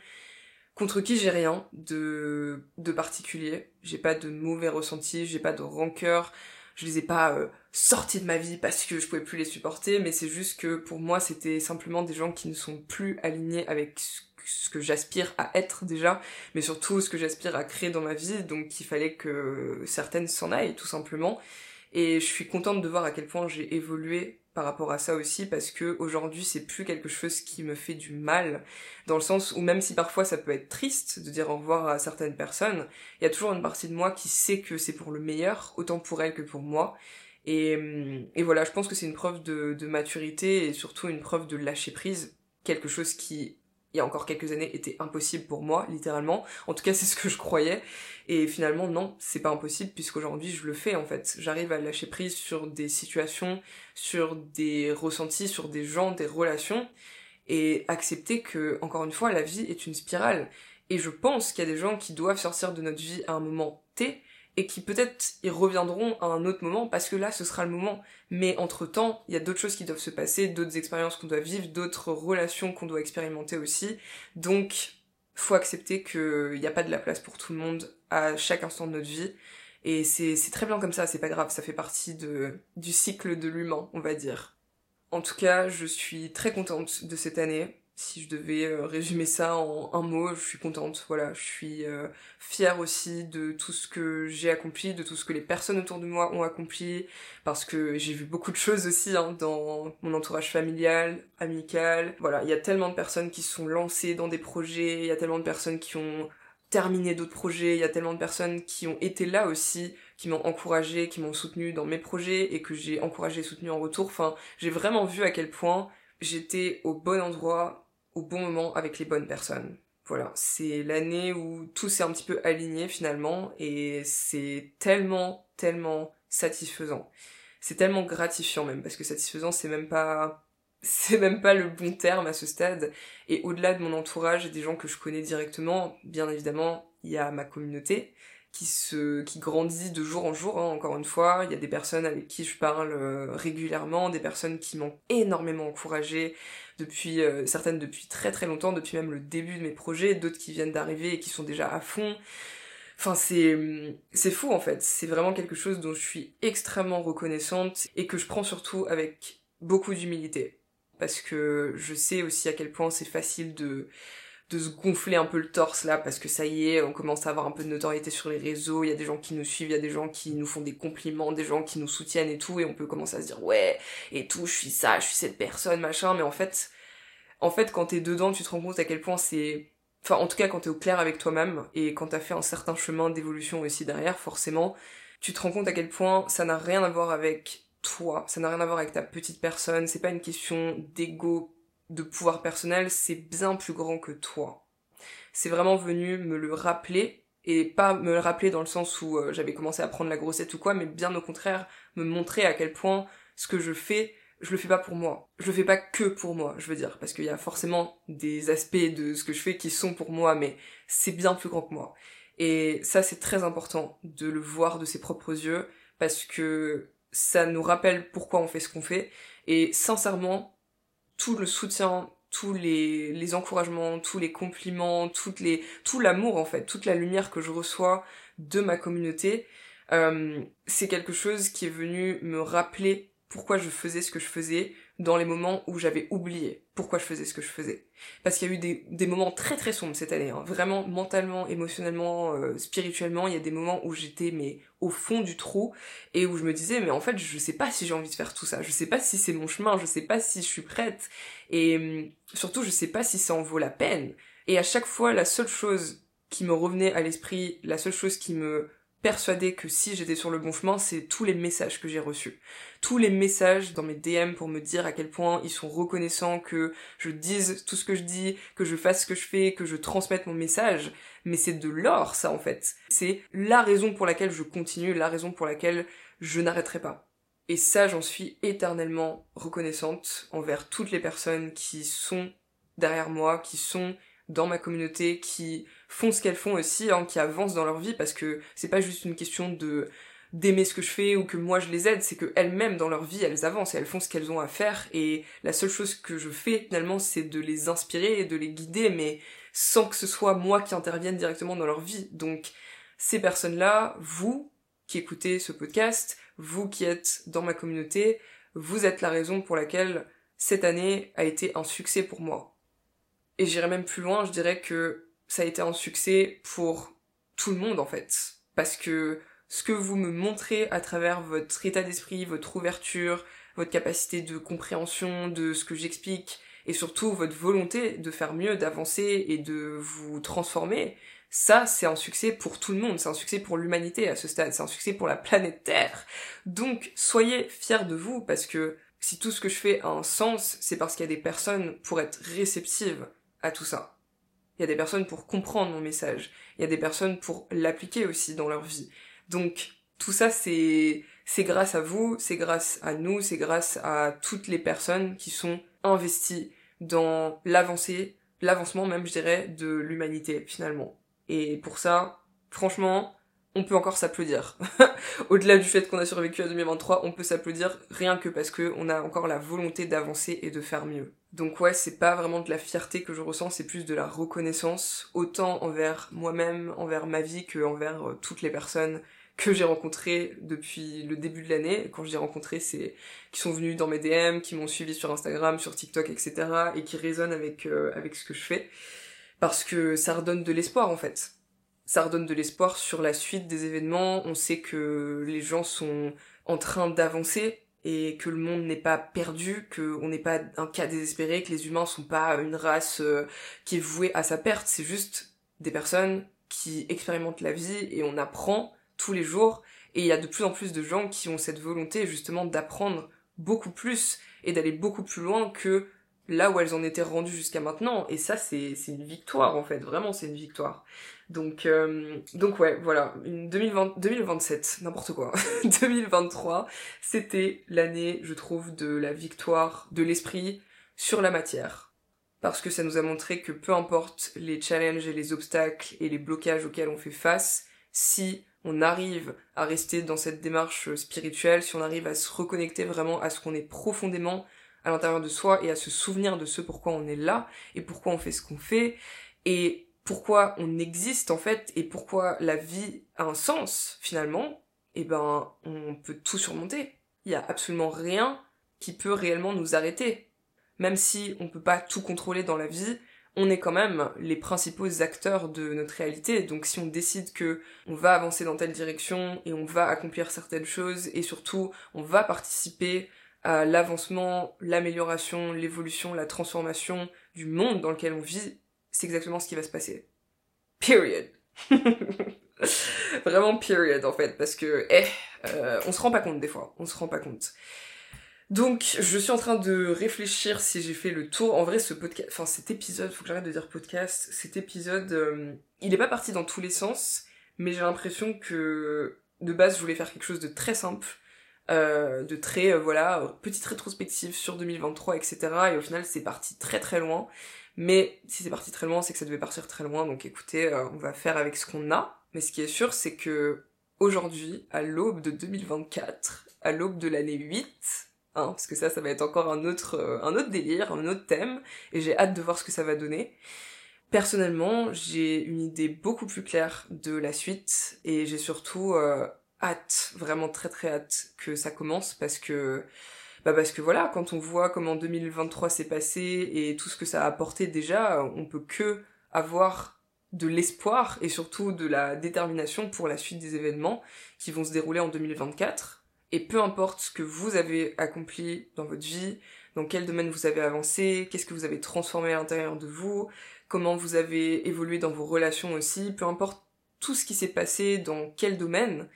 Speaker 1: contre qui j'ai rien de, de particulier. J'ai pas de mauvais ressentis, j'ai pas de rancœur, je les ai pas euh, sortis de ma vie parce que je pouvais plus les supporter, mais c'est juste que pour moi c'était simplement des gens qui ne sont plus alignés avec ce que j'aspire à être déjà, mais surtout ce que j'aspire à créer dans ma vie, donc il fallait que certaines s'en aillent tout simplement. Et je suis contente de voir à quel point j'ai évolué par rapport à ça aussi parce que aujourd'hui c'est plus quelque chose qui me fait du mal dans le sens où même si parfois ça peut être triste de dire au revoir à certaines personnes, il y a toujours une partie de moi qui sait que c'est pour le meilleur, autant pour elle que pour moi. Et, et voilà, je pense que c'est une preuve de, de maturité et surtout une preuve de lâcher prise, quelque chose qui il y a encore quelques années était impossible pour moi, littéralement. En tout cas, c'est ce que je croyais. Et finalement, non, c'est pas impossible puisqu'aujourd'hui, je le fais en fait. J'arrive à lâcher prise sur des situations, sur des ressentis, sur des gens, des relations et accepter que, encore une fois, la vie est une spirale. Et je pense qu'il y a des gens qui doivent sortir de notre vie à un moment T et qui peut-être y reviendront à un autre moment parce que là ce sera le moment. Mais entre temps, il y a d'autres choses qui doivent se passer, d'autres expériences qu'on doit vivre, d'autres relations qu'on doit expérimenter aussi. Donc, faut accepter qu'il n'y a pas de la place pour tout le monde à chaque instant de notre vie. Et c'est très bien comme ça, c'est pas grave, ça fait partie du cycle de l'humain, on va dire. En tout cas, je suis très contente de cette année si je devais euh, résumer ça en un mot, je suis contente. Voilà, je suis euh, fière aussi de tout ce que j'ai accompli, de tout ce que les personnes autour de moi ont accompli, parce que j'ai vu beaucoup de choses aussi hein, dans mon entourage familial, amical. Voilà, il y a tellement de personnes qui sont lancées dans des projets, il y a tellement de personnes qui ont terminé d'autres projets, il y a tellement de personnes qui ont été là aussi, qui m'ont encouragé, qui m'ont soutenu dans mes projets et que j'ai encouragé et soutenu en retour. Enfin, j'ai vraiment vu à quel point j'étais au bon endroit au bon moment avec les bonnes personnes. Voilà, c'est l'année où tout s'est un petit peu aligné finalement et c'est tellement, tellement satisfaisant. C'est tellement gratifiant même parce que satisfaisant c'est même pas c'est même pas le bon terme à ce stade et au-delà de mon entourage et des gens que je connais directement, bien évidemment, il y a ma communauté qui se qui grandit de jour en jour hein, encore une fois il y a des personnes avec qui je parle euh, régulièrement des personnes qui m'ont énormément encouragé depuis euh, certaines depuis très très longtemps depuis même le début de mes projets d'autres qui viennent d'arriver et qui sont déjà à fond. Enfin c'est c'est fou en fait. C'est vraiment quelque chose dont je suis extrêmement reconnaissante et que je prends surtout avec beaucoup d'humilité. Parce que je sais aussi à quel point c'est facile de de se gonfler un peu le torse là parce que ça y est, on commence à avoir un peu de notoriété sur les réseaux, il y a des gens qui nous suivent, il y a des gens qui nous font des compliments, des gens qui nous soutiennent et tout et on peut commencer à se dire ouais et tout, je suis ça, je suis cette personne machin mais en fait en fait quand t'es dedans, tu te rends compte à quel point c'est enfin en tout cas quand t'es au clair avec toi-même et quand t'as fait un certain chemin d'évolution aussi derrière forcément, tu te rends compte à quel point ça n'a rien à voir avec toi, ça n'a rien à voir avec ta petite personne, c'est pas une question d'ego de pouvoir personnel, c'est bien plus grand que toi. C'est vraiment venu me le rappeler, et pas me le rappeler dans le sens où euh, j'avais commencé à prendre la grossette ou quoi, mais bien au contraire, me montrer à quel point ce que je fais, je le fais pas pour moi. Je le fais pas que pour moi, je veux dire, parce qu'il y a forcément des aspects de ce que je fais qui sont pour moi, mais c'est bien plus grand que moi. Et ça, c'est très important de le voir de ses propres yeux, parce que ça nous rappelle pourquoi on fait ce qu'on fait, et sincèrement, tout le soutien, tous les, encouragements, tous les compliments, tout l'amour en fait, toute la lumière que je reçois de ma communauté, Euh, c'est quelque chose qui est venu me rappeler pourquoi je faisais ce que je faisais dans les moments où j'avais oublié pourquoi je faisais ce que je faisais. Parce qu'il y a eu des, moments très très sombres cette année, hein. vraiment mentalement, émotionnellement, euh, spirituellement, il y a des moments où j'étais mais au fond du trou et où je me disais mais en fait je sais pas si j'ai envie de faire tout ça, je sais pas si c'est mon chemin, je sais pas si je suis prête et hum, surtout je sais pas si ça en vaut la peine. Et à chaque fois la seule chose qui me revenait à l'esprit, la seule chose qui me persuadée que si j'étais sur le bon chemin, c'est tous les messages que j'ai reçus. Tous les messages dans mes DM pour me dire à quel point ils sont reconnaissants que je dise tout ce que je dis, que je fasse ce que je fais, que je transmette mon message. Mais c'est de l'or, ça, en fait. C'est la raison pour laquelle je continue, la raison pour laquelle je n'arrêterai pas. Et ça, j'en suis éternellement reconnaissante envers toutes les personnes qui sont derrière moi, qui sont dans ma communauté, qui font ce qu'elles font aussi, hein, qui avancent dans leur vie, parce que c'est pas juste une question de d'aimer ce que je fais ou que moi je les aide, c'est que elles-mêmes dans leur vie elles avancent elles font ce qu'elles ont à faire et la seule chose que je fais finalement c'est de les inspirer et de les guider mais sans que ce soit moi qui intervienne directement dans leur vie. Donc ces personnes-là, vous qui écoutez ce podcast, vous qui êtes dans ma communauté, vous êtes la raison pour laquelle cette année a été un succès pour moi. Et j'irai même plus loin, je dirais que ça a été un succès pour tout le monde en fait. Parce que ce que vous me montrez à travers votre état d'esprit, votre ouverture, votre capacité de compréhension de ce que j'explique, et surtout votre volonté de faire mieux, d'avancer et de vous transformer, ça c'est un succès pour tout le monde, c'est un succès pour l'humanité à ce stade, c'est un succès pour la planète Terre. Donc soyez fiers de vous parce que si tout ce que je fais a un sens, c'est parce qu'il y a des personnes pour être réceptives à tout ça. Il y a des personnes pour comprendre mon message. Il y a des personnes pour l'appliquer aussi dans leur vie. Donc, tout ça, c'est, c'est grâce à vous, c'est grâce à nous, c'est grâce à toutes les personnes qui sont investies dans l'avancée, l'avancement même, je dirais, de l'humanité, finalement. Et pour ça, franchement, on peut encore s'applaudir. Au-delà du fait qu'on a survécu à 2023, on peut s'applaudir rien que parce que on a encore la volonté d'avancer et de faire mieux. Donc ouais, c'est pas vraiment de la fierté que je ressens, c'est plus de la reconnaissance, autant envers moi-même, envers ma vie, que envers euh, toutes les personnes que j'ai rencontrées depuis le début de l'année. Quand je dis rencontrées, c'est qui sont venus dans mes DM, qui m'ont suivi sur Instagram, sur TikTok, etc. et qui résonnent avec, euh, avec ce que je fais. Parce que ça redonne de l'espoir en fait. Ça redonne de l'espoir sur la suite des événements. On sait que les gens sont en train d'avancer et que le monde n'est pas perdu, qu'on n'est pas un cas désespéré, que les humains sont pas une race euh, qui est vouée à sa perte, c'est juste des personnes qui expérimentent la vie et on apprend tous les jours. Et il y a de plus en plus de gens qui ont cette volonté justement d'apprendre beaucoup plus et d'aller beaucoup plus loin que là où elles en étaient rendues jusqu'à maintenant et ça c'est une victoire en fait, vraiment c'est une victoire. Donc, euh, donc ouais, voilà, une 2020, 2027, n'importe quoi. 2023, c'était l'année, je trouve, de la victoire de l'esprit sur la matière. Parce que ça nous a montré que peu importe les challenges et les obstacles et les blocages auxquels on fait face, si on arrive à rester dans cette démarche spirituelle, si on arrive à se reconnecter vraiment à ce qu'on est profondément à l'intérieur de soi et à se souvenir de ce pourquoi on est là et pourquoi on fait ce qu'on fait et pourquoi on existe en fait et pourquoi la vie a un sens finalement, eh ben on peut tout surmonter. Il y a absolument rien qui peut réellement nous arrêter. Même si on peut pas tout contrôler dans la vie, on est quand même les principaux acteurs de notre réalité. Donc si on décide que on va avancer dans telle direction et on va accomplir certaines choses et surtout on va participer à l'avancement, l'amélioration, l'évolution, la transformation du monde dans lequel on vit, c'est exactement ce qui va se passer. Period. Vraiment period en fait, parce que eh, euh, on se rend pas compte des fois, on se rend pas compte. Donc, je suis en train de réfléchir si j'ai fait le tour. En vrai, ce podcast, enfin cet épisode, faut que j'arrête de dire podcast. Cet épisode, euh, il est pas parti dans tous les sens, mais j'ai l'impression que de base, je voulais faire quelque chose de très simple, euh, de très voilà petite rétrospective sur 2023, etc. Et au final, c'est parti très très loin. Mais si c'est parti très loin, c'est que ça devait partir très loin. Donc écoutez, euh, on va faire avec ce qu'on a. Mais ce qui est sûr, c'est que aujourd'hui, à l'aube de 2024, à l'aube de l'année 8, hein, parce que ça, ça va être encore un autre, euh, un autre délire, un autre thème, et j'ai hâte de voir ce que ça va donner. Personnellement, j'ai une idée beaucoup plus claire de la suite, et j'ai surtout euh, hâte, vraiment très très hâte que ça commence parce que bah parce que voilà, quand on voit comment 2023 s'est passé et tout ce que ça a apporté déjà, on peut que avoir de l'espoir et surtout de la détermination pour la suite des événements qui vont se dérouler en 2024. Et peu importe ce que vous avez accompli dans votre vie, dans quel domaine vous avez avancé, qu'est-ce que vous avez transformé à l'intérieur de vous, comment vous avez évolué dans vos relations aussi, peu importe tout ce qui s'est passé dans quel domaine,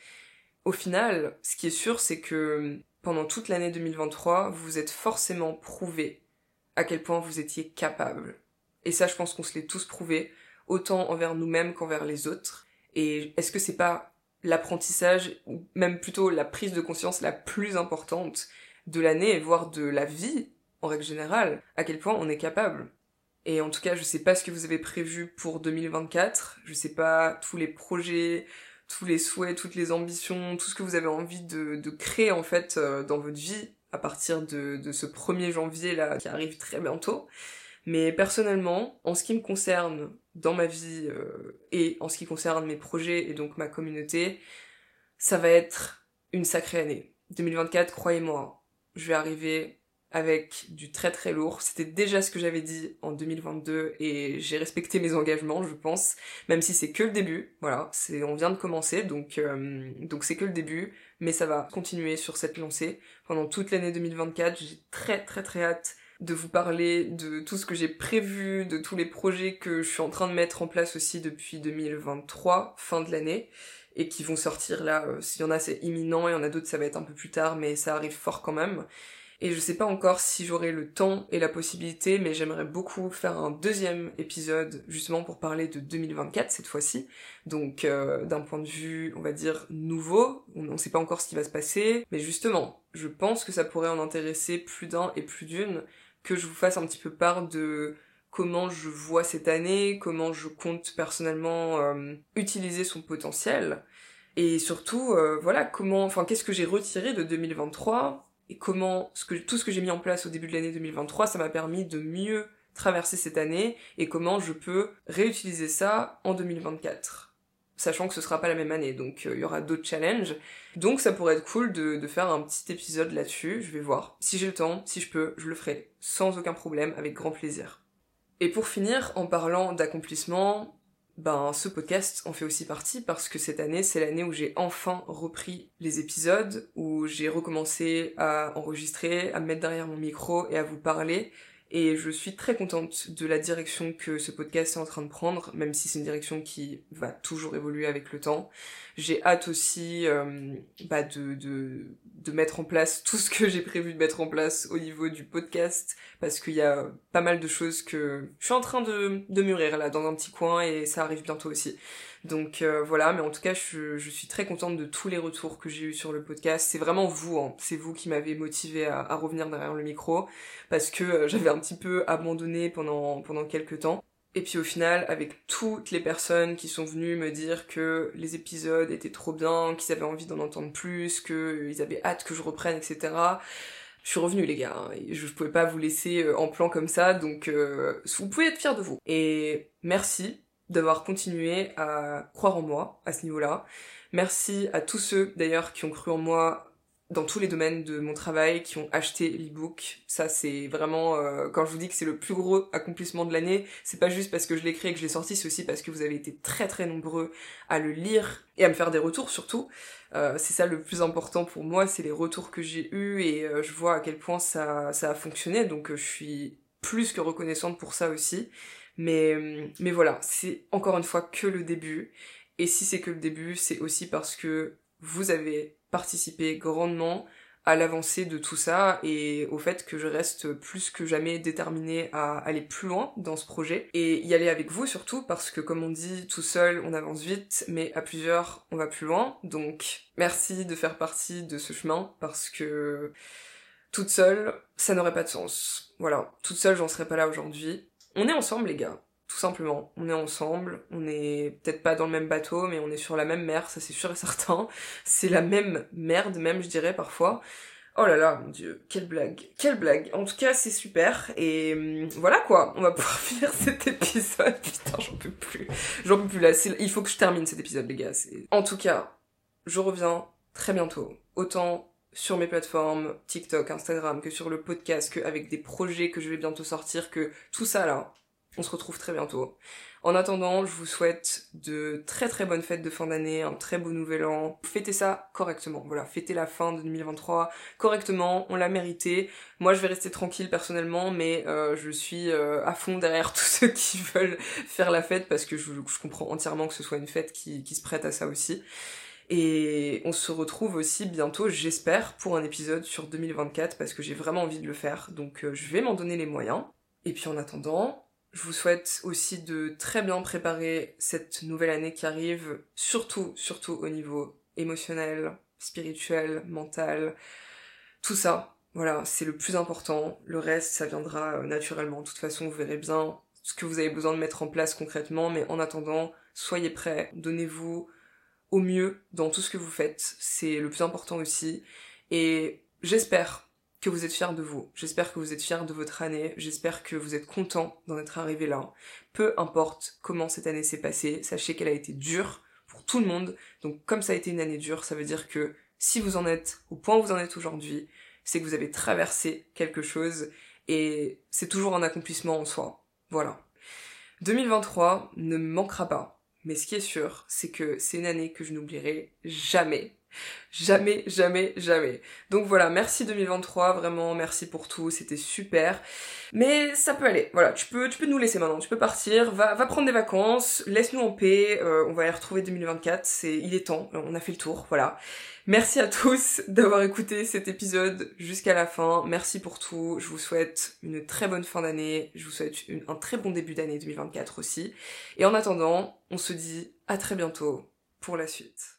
Speaker 1: au final, ce qui est sûr, c'est que pendant toute l'année 2023, vous vous êtes forcément prouvé à quel point vous étiez capable. Et ça, je pense qu'on se l'est tous prouvé, autant envers nous-mêmes qu'envers les autres. Et est-ce que c'est pas l'apprentissage, ou même plutôt la prise de conscience la plus importante de l'année, voire de la vie, en règle générale, à quel point on est capable? Et en tout cas, je sais pas ce que vous avez prévu pour 2024, je sais pas tous les projets, tous les souhaits, toutes les ambitions, tout ce que vous avez envie de, créer en fait euh, dans votre vie à partir de, de ce 1er janvier là qui arrive très bientôt. Mais personnellement, en ce qui me concerne dans ma vie euh, et en ce qui concerne mes projets et donc ma communauté, ça va être une sacrée année. 2024, croyez-moi, je vais arriver avec du très très lourd. C'était déjà ce que j'avais dit en 2022 et j'ai respecté mes engagements, je pense, même si c'est que le début. Voilà, c'est on vient de commencer, donc euh, donc c'est que le début, mais ça va continuer sur cette lancée pendant toute l'année 2024. J'ai très très très hâte de vous parler de tout ce que j'ai prévu, de tous les projets que je suis en train de mettre en place aussi depuis 2023, fin de l'année, et qui vont sortir là. Euh, s'il y en a, c'est imminent, il y en a d'autres, ça va être un peu plus tard, mais ça arrive fort quand même. Et je sais pas encore si j'aurai le temps et la possibilité, mais j'aimerais beaucoup faire un deuxième épisode justement pour parler de 2024 cette fois-ci. Donc euh, d'un point de vue, on va dire, nouveau, on ne sait pas encore ce qui va se passer, mais justement, je pense que ça pourrait en intéresser plus d'un et plus d'une, que je vous fasse un petit peu part de comment je vois cette année, comment je compte personnellement euh, utiliser son potentiel. Et surtout, euh, voilà, comment, enfin, qu'est-ce que j'ai retiré de 2023 et comment tout ce que j'ai mis en place au début de l'année 2023, ça m'a permis de mieux traverser cette année et comment je peux réutiliser ça en 2024 sachant que ce sera pas la même année, donc euh, il y aura d'autres challenges. Donc ça pourrait être cool de faire un petit épisode là-dessus, je vais voir. Si j'ai le temps, si je peux, je le ferai, sans aucun problème, avec grand plaisir. Et pour finir, en parlant d'accomplissement, ben ce podcast en fait aussi partie parce que cette année c'est l'année où j'ai enfin repris les épisodes, où j'ai recommencé à enregistrer, à me mettre derrière mon micro et à vous parler. Et je suis très contente de la direction que ce podcast est en train de prendre, même si c'est une direction qui va toujours évoluer avec le temps. J'ai hâte aussi euh, bah de, de, de mettre en place tout ce que j'ai prévu de mettre en place au niveau du podcast, parce qu'il y a pas mal de choses que je suis en train de, de mûrir là dans un petit coin et ça arrive bientôt aussi. Donc euh, voilà, mais en tout cas, je, suis très contente de tous les retours que j'ai eu sur le podcast. C'est vraiment vous, hein. c'est vous qui m'avez motivé à, à, revenir derrière le micro, parce que euh, j'avais un petit peu abandonné pendant pendant quelques temps. Et puis au final, avec toutes les personnes qui sont venues me dire que les épisodes étaient trop bien, qu'ils avaient envie d'en entendre plus, qu'ils avaient hâte que je reprenne, etc. Je suis revenue les gars, hein, et je pouvais pas vous laisser euh, en plan comme ça, donc vous pouvez être fiers de vous. Et merci d'avoir continué à croire en moi à ce niveau-là. Merci à tous ceux d'ailleurs qui ont cru en moi dans tous les domaines de mon travail, qui ont acheté l'ebook. Ça c'est vraiment euh, quand je vous dis que c'est le plus gros accomplissement de l'année, c'est pas juste parce que je l'ai créé et que je l'ai sorti, c'est aussi parce que vous avez été très très nombreux à le lire et à me faire des retours surtout. Euh, c'est ça le plus important pour moi, c'est les retours que j'ai eus et euh, je vois à quel point ça, ça a fonctionné, donc je suis plus que reconnaissante pour ça aussi. Mais, mais voilà, c'est encore une fois que le début. Et si c'est que le début, c'est aussi parce que vous avez participé grandement à l'avancée de tout ça et au fait que je reste plus que jamais déterminée à aller plus loin dans ce projet et y aller avec vous surtout parce que comme on dit tout seul on avance vite mais à plusieurs on va plus loin. Donc merci de faire partie de ce chemin parce que toute seule ça n'aurait pas de sens. Voilà. Toute seule j'en serais pas là aujourd'hui. On est ensemble les gars, tout simplement. On est ensemble, on est peut-être pas dans le même bateau, mais on est sur la même mer, ça c'est sûr et certain. C'est la même merde même je dirais parfois. Oh là là, mon dieu, quelle blague, quelle blague. En tout cas, c'est super. Et hum, voilà quoi, on va pouvoir finir cet épisode. Putain, j'en peux plus. J'en peux plus là. Il faut que je termine cet épisode, les gars. En tout cas, je reviens très bientôt. Autant sur mes plateformes TikTok, Instagram, que sur le podcast, qu'avec des projets que je vais bientôt sortir, que tout ça là, on se retrouve très bientôt. En attendant, je vous souhaite de très très bonnes fêtes de fin d'année, un très beau nouvel an. Fêtez ça correctement, voilà, fêtez la fin de 2023 correctement, on l'a mérité. Moi je vais rester tranquille personnellement, mais euh, je suis euh, à fond derrière tous ceux qui veulent faire la fête parce que je, comprends entièrement que ce soit une fête qui, qui se prête à ça aussi. Et on se retrouve aussi bientôt, j'espère, pour un épisode sur 2024 parce que j'ai vraiment envie de le faire. Donc euh, je vais m'en donner les moyens. Et puis en attendant, je vous souhaite aussi de très bien préparer cette nouvelle année qui arrive, surtout, surtout au niveau émotionnel, spirituel, mental, tout ça. Voilà, c'est le plus important. Le reste, ça viendra euh, naturellement. De toute façon, vous verrez bien ce que vous avez besoin de mettre en place concrètement. Mais en attendant, soyez prêts, donnez-vous au mieux dans tout ce que vous faites. C'est le plus important aussi. Et j'espère que vous êtes fiers de vous. J'espère que vous êtes fiers de votre année. J'espère que vous êtes content d'en être arrivé là. Peu importe comment cette année s'est passée, sachez qu'elle a été dure pour tout le monde. Donc comme ça a été une année dure, ça veut dire que si vous en êtes au point où vous en êtes aujourd'hui, c'est que vous avez traversé quelque chose et c'est toujours un accomplissement en soi. Voilà. 2023 ne manquera pas. Mais ce qui est sûr, c'est que c'est une année que je n'oublierai jamais. Jamais, jamais, jamais. Donc voilà, merci 2023, vraiment, merci pour tout, c'était super. Mais ça peut aller, voilà, tu peux, tu peux nous laisser maintenant, tu peux partir, va, va prendre des vacances, laisse-nous en paix, euh, on va aller retrouver 2024, c'est, il est temps, on a fait le tour, voilà. Merci à tous d'avoir écouté cet épisode jusqu'à la fin, merci pour tout, je vous souhaite une très bonne fin d'année, je vous souhaite un très bon début d'année 2024 aussi. Et en attendant, on se dit à très bientôt pour la suite.